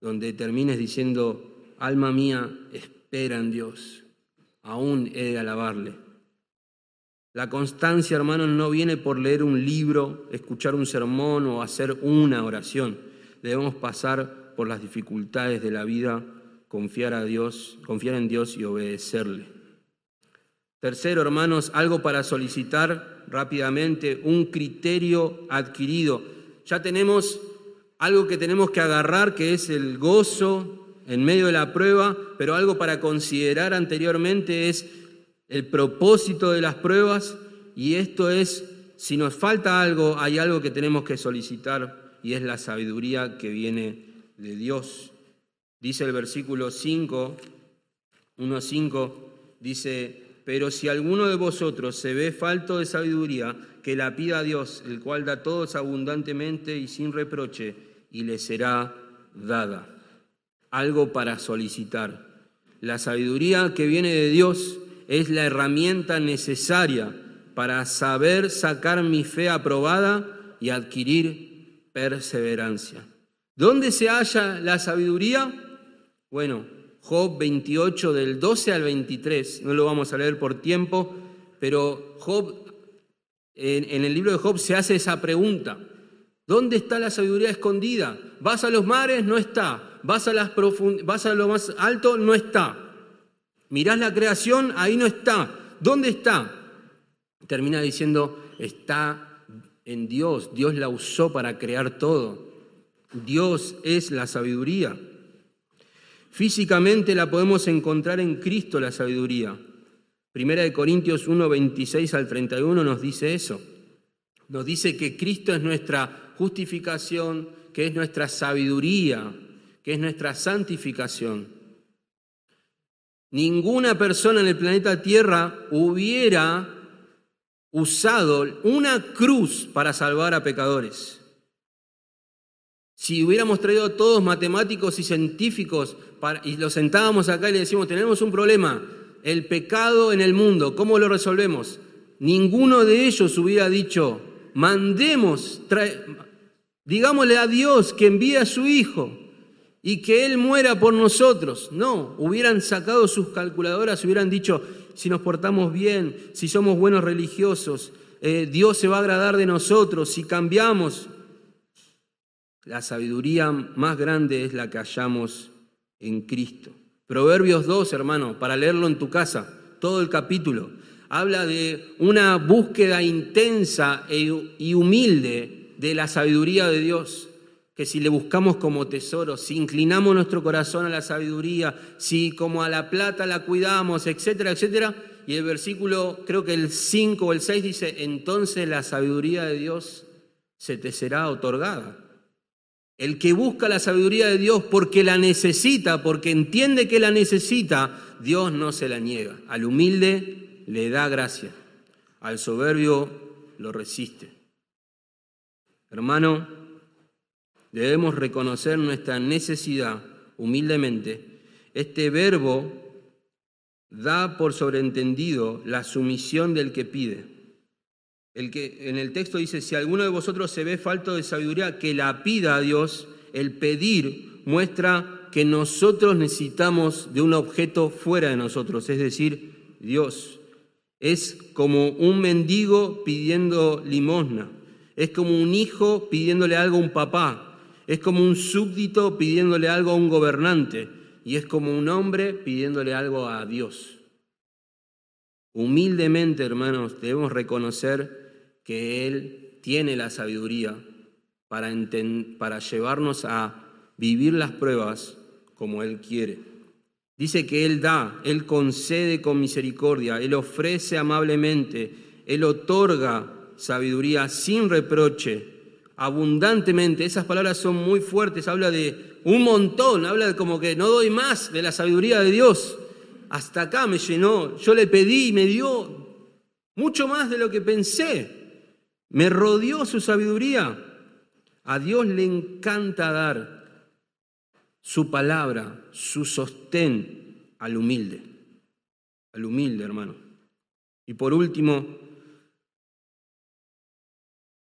donde termines diciendo, alma mía, espera en Dios, aún he de alabarle. La constancia, hermanos, no viene por leer un libro, escuchar un sermón o hacer una oración. Debemos pasar por las dificultades de la vida, confiar a Dios, confiar en Dios y obedecerle. Tercero, hermanos, algo para solicitar rápidamente, un criterio adquirido. Ya tenemos algo que tenemos que agarrar, que es el gozo, en medio de la prueba, pero algo para considerar anteriormente es el propósito de las pruebas y esto es, si nos falta algo, hay algo que tenemos que solicitar y es la sabiduría que viene de Dios. Dice el versículo 5, 1.5, dice, pero si alguno de vosotros se ve falto de sabiduría, que la pida a Dios, el cual da todos abundantemente y sin reproche, y le será dada algo para solicitar. La sabiduría que viene de Dios es la herramienta necesaria para saber sacar mi fe aprobada y adquirir perseverancia. ¿Dónde se halla la sabiduría? Bueno, Job 28 del 12 al 23, no lo vamos a leer por tiempo, pero Job, en, en el libro de Job se hace esa pregunta. ¿Dónde está la sabiduría escondida? Vas a los mares, no está vas a, las vas a lo más alto, no está. Mirás la creación, ahí no está. ¿Dónde está? Termina diciendo, está en Dios. Dios la usó para crear todo. Dios es la sabiduría. Físicamente la podemos encontrar en Cristo la sabiduría. Primera de Corintios 1, 26 al 31 nos dice eso. Nos dice que Cristo es nuestra justificación, que es nuestra sabiduría, que es nuestra santificación. Ninguna persona en el planeta Tierra hubiera usado una cruz para salvar a pecadores. Si hubiéramos traído todos matemáticos y científicos y los sentábamos acá y le decimos, tenemos un problema, el pecado en el mundo, ¿cómo lo resolvemos? Ninguno de ellos hubiera dicho, mandemos, digámosle a Dios que envíe a su Hijo y que Él muera por nosotros. No, hubieran sacado sus calculadoras, hubieran dicho, si nos portamos bien, si somos buenos religiosos, eh, Dios se va a agradar de nosotros, si cambiamos. La sabiduría más grande es la que hallamos en Cristo. Proverbios 2, hermano, para leerlo en tu casa, todo el capítulo, habla de una búsqueda intensa e, y humilde de la sabiduría de Dios, que si le buscamos como tesoro, si inclinamos nuestro corazón a la sabiduría, si como a la plata la cuidamos, etcétera, etcétera, y el versículo, creo que el 5 o el 6 dice, entonces la sabiduría de Dios se te será otorgada. El que busca la sabiduría de Dios porque la necesita, porque entiende que la necesita, Dios no se la niega. Al humilde le da gracia, al soberbio lo resiste. Hermano, debemos reconocer nuestra necesidad humildemente. Este verbo da por sobreentendido la sumisión del que pide. El que en el texto dice, si alguno de vosotros se ve falto de sabiduría, que la pida a Dios, el pedir muestra que nosotros necesitamos de un objeto fuera de nosotros, es decir, Dios. Es como un mendigo pidiendo limosna, es como un hijo pidiéndole algo a un papá, es como un súbdito pidiéndole algo a un gobernante y es como un hombre pidiéndole algo a Dios. Humildemente, hermanos, debemos reconocer que Él tiene la sabiduría para, llevarnos a vivir las pruebas como Él quiere. Dice que Él da, Él concede con misericordia, Él ofrece amablemente, Él otorga sabiduría sin reproche, abundantemente. Esas palabras son muy fuertes, habla de un montón, habla de como que no doy más de la sabiduría de Dios. Hasta acá me llenó, yo le pedí y me dio mucho más de lo que pensé. Me rodeó su sabiduría. A Dios le encanta dar su palabra, su sostén al humilde, al humilde hermano. Y por último,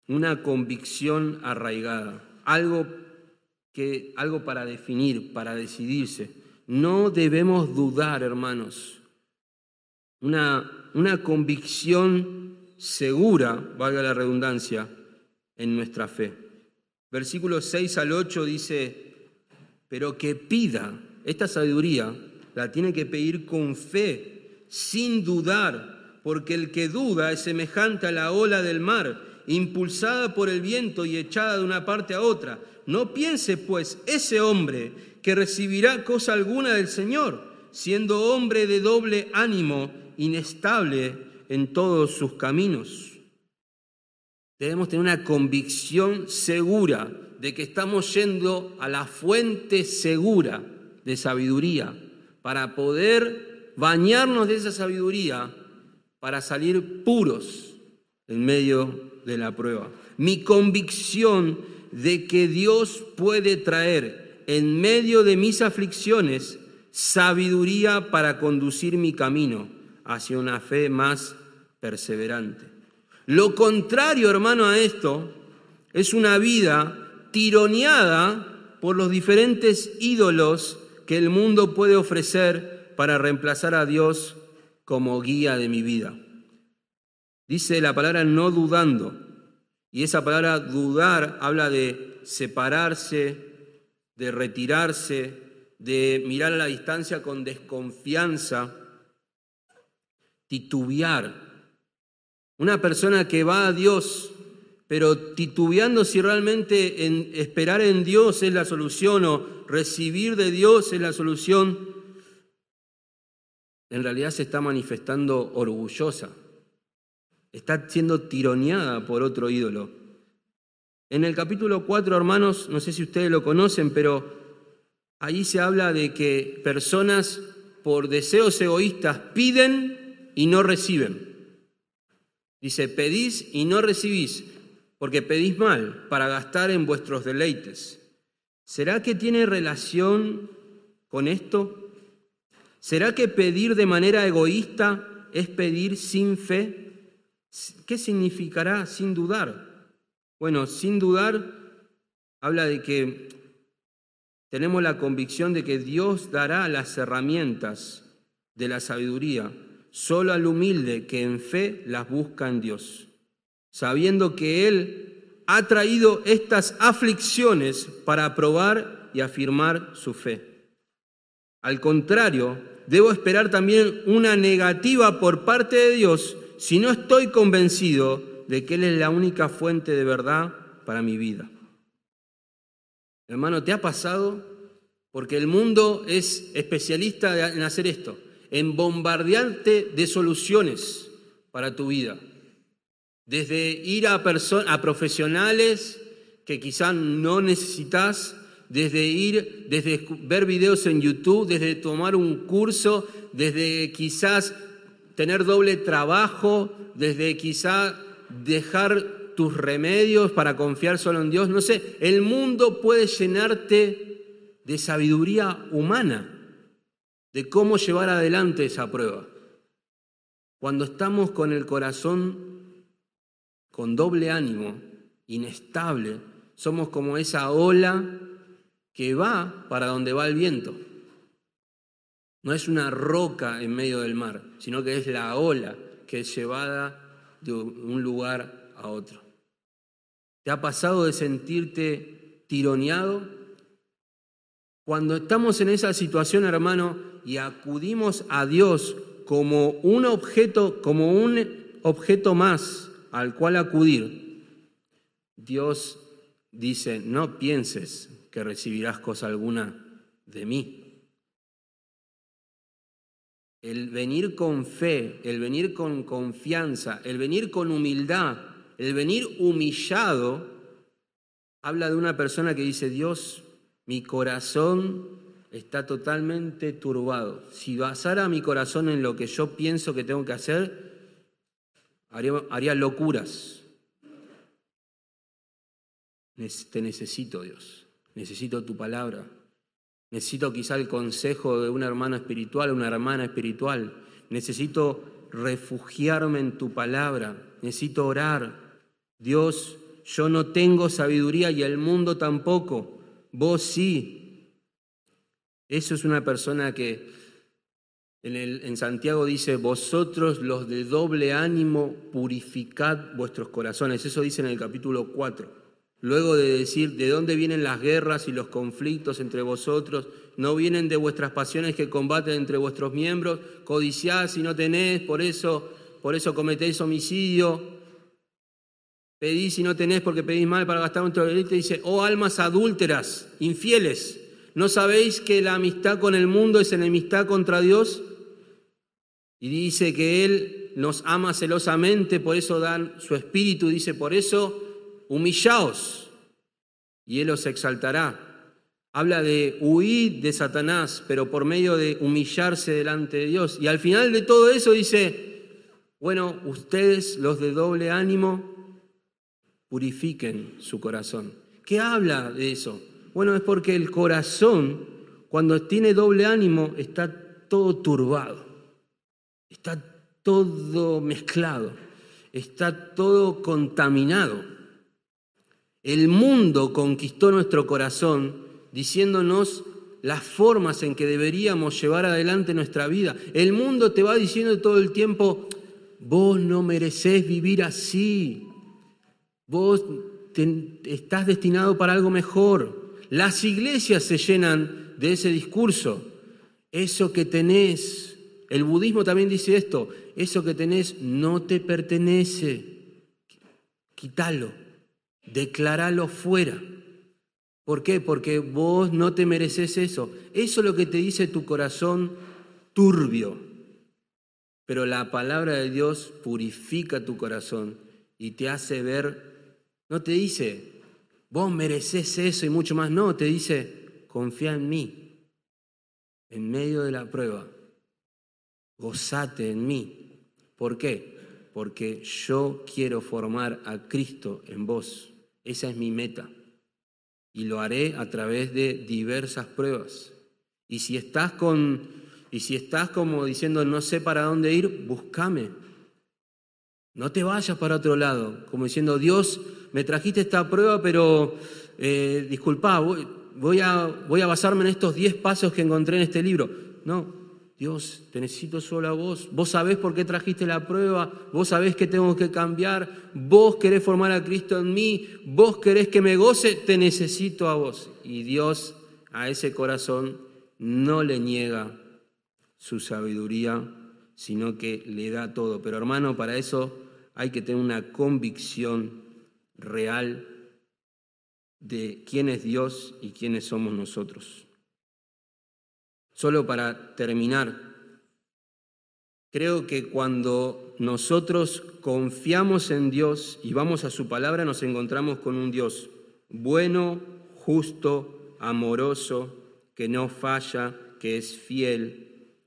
una convicción arraigada, algo que algo para definir, para decidirse. No debemos dudar, hermanos. Una, una convicción segura, valga la redundancia, en nuestra fe. Versículos 6 al 8 dice, pero que pida esta sabiduría, la tiene que pedir con fe, sin dudar, porque el que duda es semejante a la ola del mar, impulsada por el viento y echada de una parte a otra. No piense, pues, ese hombre que recibirá cosa alguna del Señor, siendo hombre de doble ánimo, inestable en todos sus caminos. Debemos tener una convicción segura de que estamos yendo a la fuente segura de sabiduría para poder bañarnos de esa sabiduría para salir puros en medio de la prueba. Mi convicción de que Dios puede traer en medio de mis aflicciones sabiduría para conducir mi camino hacia una fe más perseverante. Lo contrario, hermano, a esto es una vida tironeada por los diferentes ídolos que el mundo puede ofrecer para reemplazar a Dios como guía de mi vida. Dice la palabra no dudando, y esa palabra dudar habla de separarse, de retirarse, de mirar a la distancia con desconfianza, titubear, una persona que va a Dios, pero titubeando si realmente en esperar en Dios es la solución o recibir de Dios es la solución, en realidad se está manifestando orgullosa, está siendo tironeada por otro ídolo. En el capítulo 4, hermanos, no sé si ustedes lo conocen, pero ahí se habla de que personas por deseos egoístas piden y no reciben. Dice, pedís y no recibís, porque pedís mal para gastar en vuestros deleites. ¿Será que tiene relación con esto? ¿Será que pedir de manera egoísta es pedir sin fe? ¿Qué significará sin dudar? Bueno, sin dudar habla de que tenemos la convicción de que Dios dará las herramientas de la sabiduría solo al humilde que en fe las busca en Dios, sabiendo que Él ha traído estas aflicciones para probar y afirmar su fe. Al contrario, debo esperar también una negativa por parte de Dios si no estoy convencido de que Él es la única fuente de verdad para mi vida. Hermano, ¿te ha pasado? Porque el mundo es especialista en hacer esto en bombardearte de soluciones para tu vida. Desde ir a, a profesionales que quizás no necesitas, desde ir, desde ver videos en YouTube, desde tomar un curso, desde quizás tener doble trabajo, desde quizás dejar tus remedios para confiar solo en Dios. No sé, el mundo puede llenarte de sabiduría humana de cómo llevar adelante esa prueba. Cuando estamos con el corazón con doble ánimo, inestable, somos como esa ola que va para donde va el viento. No es una roca en medio del mar, sino que es la ola que es llevada de un lugar a otro. ¿Te ha pasado de sentirte tironeado? Cuando estamos en esa situación, hermano, y acudimos a Dios como un objeto, como un objeto más al cual acudir, Dios dice, no pienses que recibirás cosa alguna de mí. El venir con fe, el venir con confianza, el venir con humildad, el venir humillado, habla de una persona que dice, Dios, mi corazón está totalmente turbado. Si basara mi corazón en lo que yo pienso que tengo que hacer, haría, locuras. Te necesito, Dios. Necesito tu palabra. Necesito quizá el consejo de un hermano espiritual, una hermana espiritual. Necesito refugiarme en tu palabra. Necesito orar. Dios, yo no tengo sabiduría y el mundo tampoco. Vos sí. Eso es una persona que en, en, Santiago dice, vosotros los de doble ánimo, purificad vuestros corazones. Eso dice en el capítulo 4. Luego de decir, ¿de dónde vienen las guerras y los conflictos entre vosotros? ¿No vienen de vuestras pasiones que combaten entre vuestros miembros? Codiciad si no tenés, por eso, por eso cometéis homicidio. Pedís si no tenés porque pedís mal para gastar un deleite. Dice, oh almas adúlteras, infieles, ¿No sabéis que la amistad con el mundo es enemistad contra Dios? Y dice que Él nos ama celosamente, por eso dan su espíritu, dice, por eso humillaos y Él os exaltará. Habla de huir de Satanás, pero por medio de humillarse delante de Dios. Y al final de todo eso dice, bueno, ustedes los de doble ánimo, purifiquen su corazón. ¿Qué habla de eso? Bueno, es porque el corazón, cuando tiene doble ánimo, está todo turbado, está todo mezclado, está todo contaminado. El mundo conquistó nuestro corazón diciéndonos las formas en que deberíamos llevar adelante nuestra vida. El mundo te va diciendo todo el tiempo, vos no mereces vivir así, vos estás destinado para algo mejor. Las iglesias se llenan de ese discurso. Eso que tenés, el budismo también dice esto, eso que tenés no te pertenece. Quítalo, declaralo fuera. ¿Por qué? Porque vos no te mereces eso. Eso es lo que te dice tu corazón turbio. Pero la palabra de Dios purifica tu corazón y te hace ver, no te dice, vos mereces eso y mucho más. No, te dice, confía en mí. En medio de la prueba, gozate en mí. ¿Por qué? Porque yo quiero formar a Cristo en vos. Esa es mi meta. Y lo haré a través de diversas pruebas. Y si estás con y si estás como diciendo no sé para dónde ir, búscame. No te vayas para otro lado, como diciendo, Dios, me trajiste esta prueba, pero eh, disculpa, voy, a, voy a basarme en estos 10 pasos que encontré en este libro. No, Dios, te necesito solo a vos. Vos sabés por qué trajiste la prueba, vos sabés que tengo que cambiar, vos querés formar a Cristo en mí, vos querés que me goce, te necesito a vos. Y Dios a ese corazón no le niega su sabiduría, sino que le da todo. Pero hermano, para eso hay que tener una convicción real de quién es Dios y quiénes somos nosotros. Solo para terminar, creo que cuando nosotros confiamos en Dios y vamos a su palabra, nos encontramos con un Dios bueno, justo, amoroso, que no falla, que es fiel,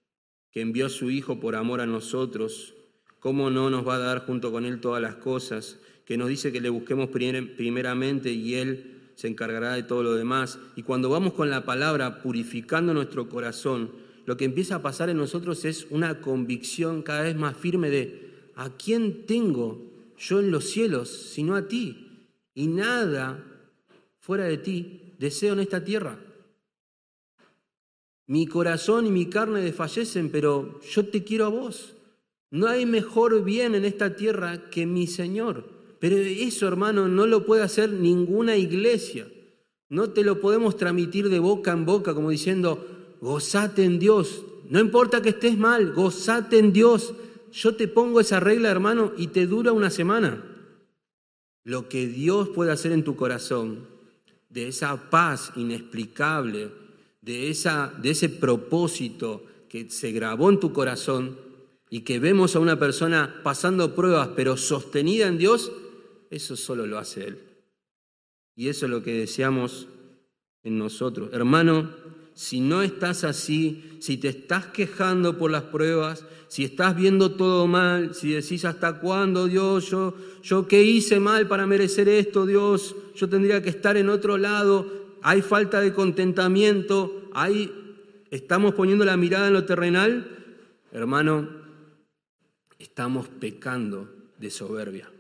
que envió a su Hijo por amor a nosotros, ¿cómo no nos va a dar junto con Él todas las cosas? Que nos dice que le busquemos primeramente y Él se encargará de todo lo demás. Y cuando vamos con la palabra purificando nuestro corazón, lo que empieza a pasar en nosotros es una convicción cada vez más firme de ¿a quién tengo yo en los cielos sino a ti? Y nada fuera de ti deseo en esta tierra. Mi corazón y mi carne desfallecen, pero yo te quiero a vos. No hay mejor bien en esta tierra que mi Señor. Pero eso, hermano, no lo puede hacer ninguna iglesia. No te lo podemos transmitir de boca en boca como diciendo, gozate en Dios. No importa que estés mal, gozate en Dios. Yo te pongo esa regla, hermano, y te dura una semana. Lo que Dios puede hacer en tu corazón, de esa paz inexplicable, de, esa, de ese propósito que se grabó en tu corazón y que vemos a una persona pasando pruebas pero sostenida en Dios, eso solo lo hace Él. Y eso es lo que deseamos en nosotros. Hermano, si no estás así, si te estás quejando por las pruebas, si estás viendo todo mal, si decís hasta cuándo, Dios, yo, yo qué hice mal para merecer esto, Dios, yo tendría que estar en otro lado, hay falta de contentamiento, hay, estamos poniendo la mirada en lo terrenal, hermano, estamos pecando de soberbia,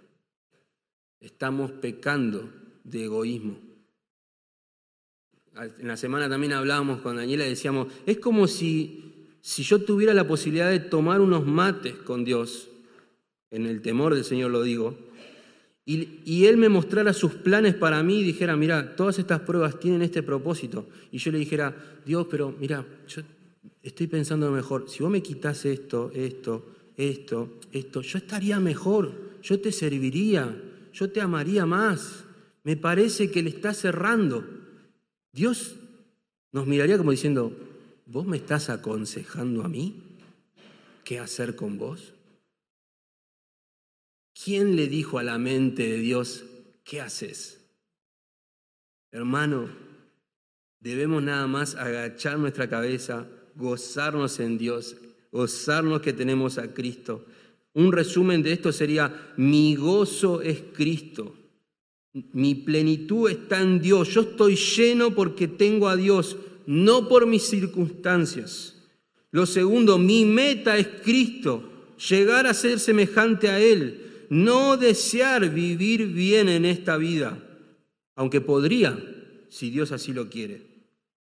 estamos pecando de egoísmo. En la semana también hablábamos con Daniela y decíamos, es como si, si yo tuviera la posibilidad de tomar unos mates con Dios, en el temor del Señor lo digo, y, Él me mostrara sus planes para mí y dijera, mira, todas estas pruebas tienen este propósito. Y yo le dijera, Dios, pero mira, yo estoy pensando mejor, si vos me quitas esto, esto, esto, esto, yo estaría mejor, yo te serviría, yo te amaría más. Me parece que le está cerrando. Dios nos miraría como diciendo, ¿vos me estás aconsejando a mí qué hacer con vos? ¿Quién le dijo a la mente de Dios, ¿qué haces? Hermano, debemos nada más agachar nuestra cabeza, gozarnos en Dios, gozarnos que tenemos a Cristo. Un resumen de esto sería, mi gozo es Cristo, mi plenitud está en Dios, yo estoy lleno porque tengo a Dios, no por mis circunstancias. Lo segundo, mi meta es Cristo, llegar a ser semejante a Él no desear vivir bien en esta vida, aunque podría, si Dios así lo quiere.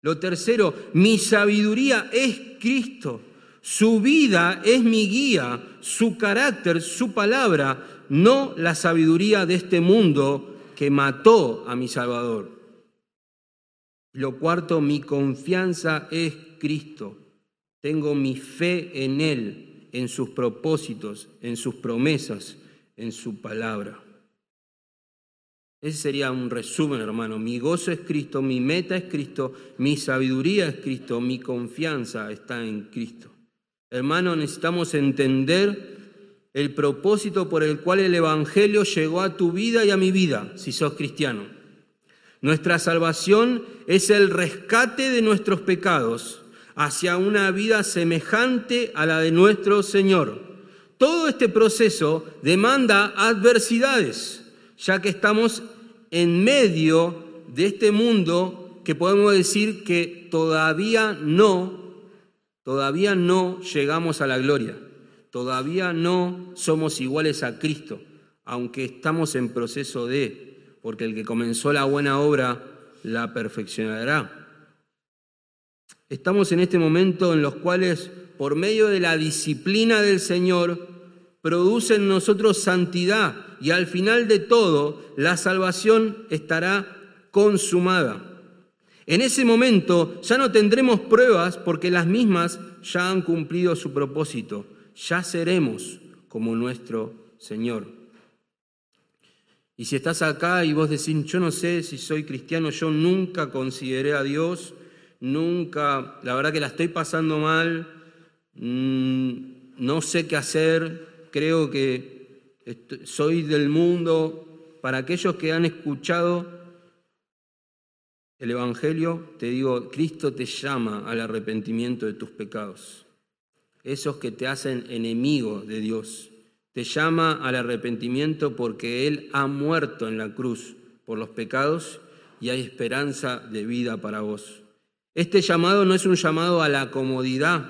Lo tercero, mi sabiduría es Cristo. Su vida es mi guía, su carácter, su palabra, no la sabiduría de este mundo que mató a mi Salvador. Lo cuarto, mi confianza es Cristo. Tengo mi fe en Él, en sus propósitos, en sus promesas en su palabra. Ese sería un resumen, hermano. Mi gozo es Cristo, mi meta es Cristo, mi sabiduría es Cristo, mi confianza está en Cristo. Hermano, necesitamos entender el propósito por el cual el Evangelio llegó a tu vida y a mi vida, si sos cristiano. Nuestra salvación es el rescate de nuestros pecados hacia una vida semejante a la de nuestro Señor. Todo este proceso demanda adversidades, ya que estamos en medio de este mundo que podemos decir que todavía no, todavía no llegamos a la gloria, todavía no somos iguales a Cristo, aunque estamos en proceso de, porque el que comenzó la buena obra la perfeccionará. Estamos en este momento en los cuales, por medio de la disciplina del Señor, produce en nosotros santidad y al final de todo la salvación estará consumada. En ese momento ya no tendremos pruebas porque las mismas ya han cumplido su propósito. Ya seremos como nuestro Señor. Y si estás acá y vos decís, yo no sé si soy cristiano, yo nunca consideré a Dios, nunca, la verdad que la estoy pasando mal, mm, no sé qué hacer, creo que soy del mundo. Para aquellos que han escuchado el Evangelio, te digo, Cristo te llama al arrepentimiento de tus pecados. Esos que te hacen enemigo de Dios. Te llama al arrepentimiento porque Él ha muerto en la cruz por los pecados y hay esperanza de vida para vos. Este llamado no es un llamado a la comodidad,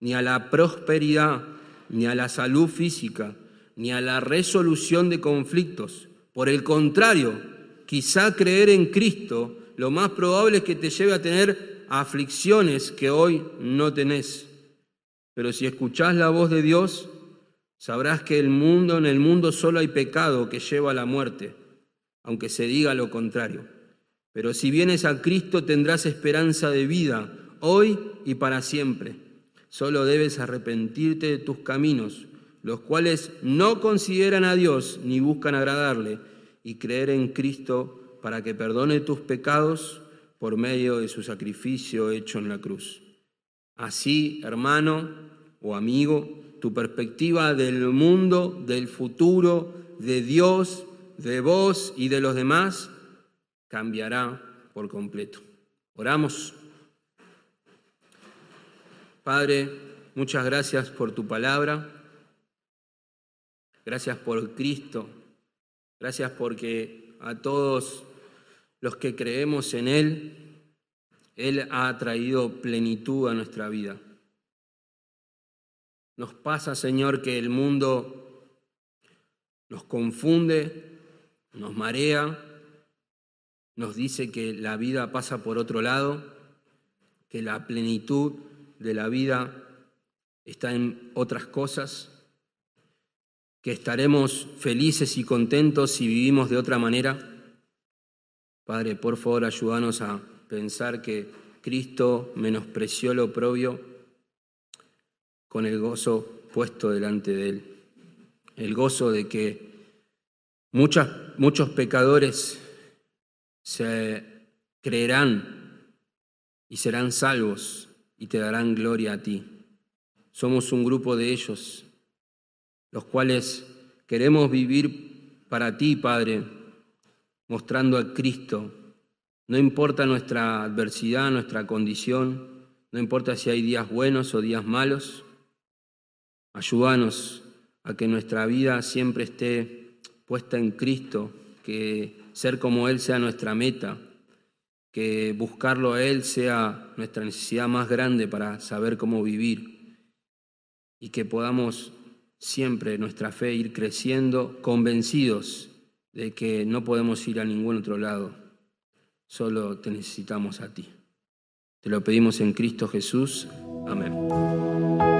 ni a la prosperidad, ni a la salud física, ni a la resolución de conflictos. Por el contrario, quizá creer en Cristo lo más probable es que te lleve a tener aflicciones que hoy no tenés. Pero si escuchás la voz de Dios, sabrás que el mundo, en el mundo solo hay pecado que lleva a la muerte, aunque se diga lo contrario. Pero si vienes a Cristo tendrás esperanza de vida, hoy y para siempre. Solo debes arrepentirte de tus caminos, los cuales no consideran a Dios ni buscan agradarle, y creer en Cristo para que perdone tus pecados por medio de su sacrificio hecho en la cruz. Así, hermano o amigo, tu perspectiva del mundo, del futuro, de Dios, de vos y de los demás cambiará por completo. Oramos. Padre, muchas gracias por tu palabra. Gracias por Cristo. Gracias porque a todos los que creemos en Él, Él ha traído plenitud a nuestra vida. Nos pasa, Señor, que el mundo nos confunde, nos marea, nos dice que la vida pasa por otro lado, que la plenitud de la vida está en otras cosas, que estaremos felices y contentos si vivimos de otra manera. Padre, por favor, ayúdanos a pensar que Cristo menospreció lo propio con el gozo puesto delante de Él. El gozo de que muchas, muchos pecadores se creerán y serán salvos y te darán gloria a ti. Somos un grupo de ellos, los cuales queremos vivir para ti, Padre, mostrando a Cristo. No importa nuestra adversidad, nuestra condición, no importa si hay días buenos o días malos, ayúdanos a que nuestra vida siempre esté puesta en Cristo, que ser como Él sea nuestra meta, que buscarlo a Él sea nuestra necesidad más grande para saber cómo vivir y que podamos siempre nuestra fe ir creciendo convencidos de que no podemos ir a ningún otro lado, solo te necesitamos a ti. Te lo pedimos en Cristo Jesús. Amén.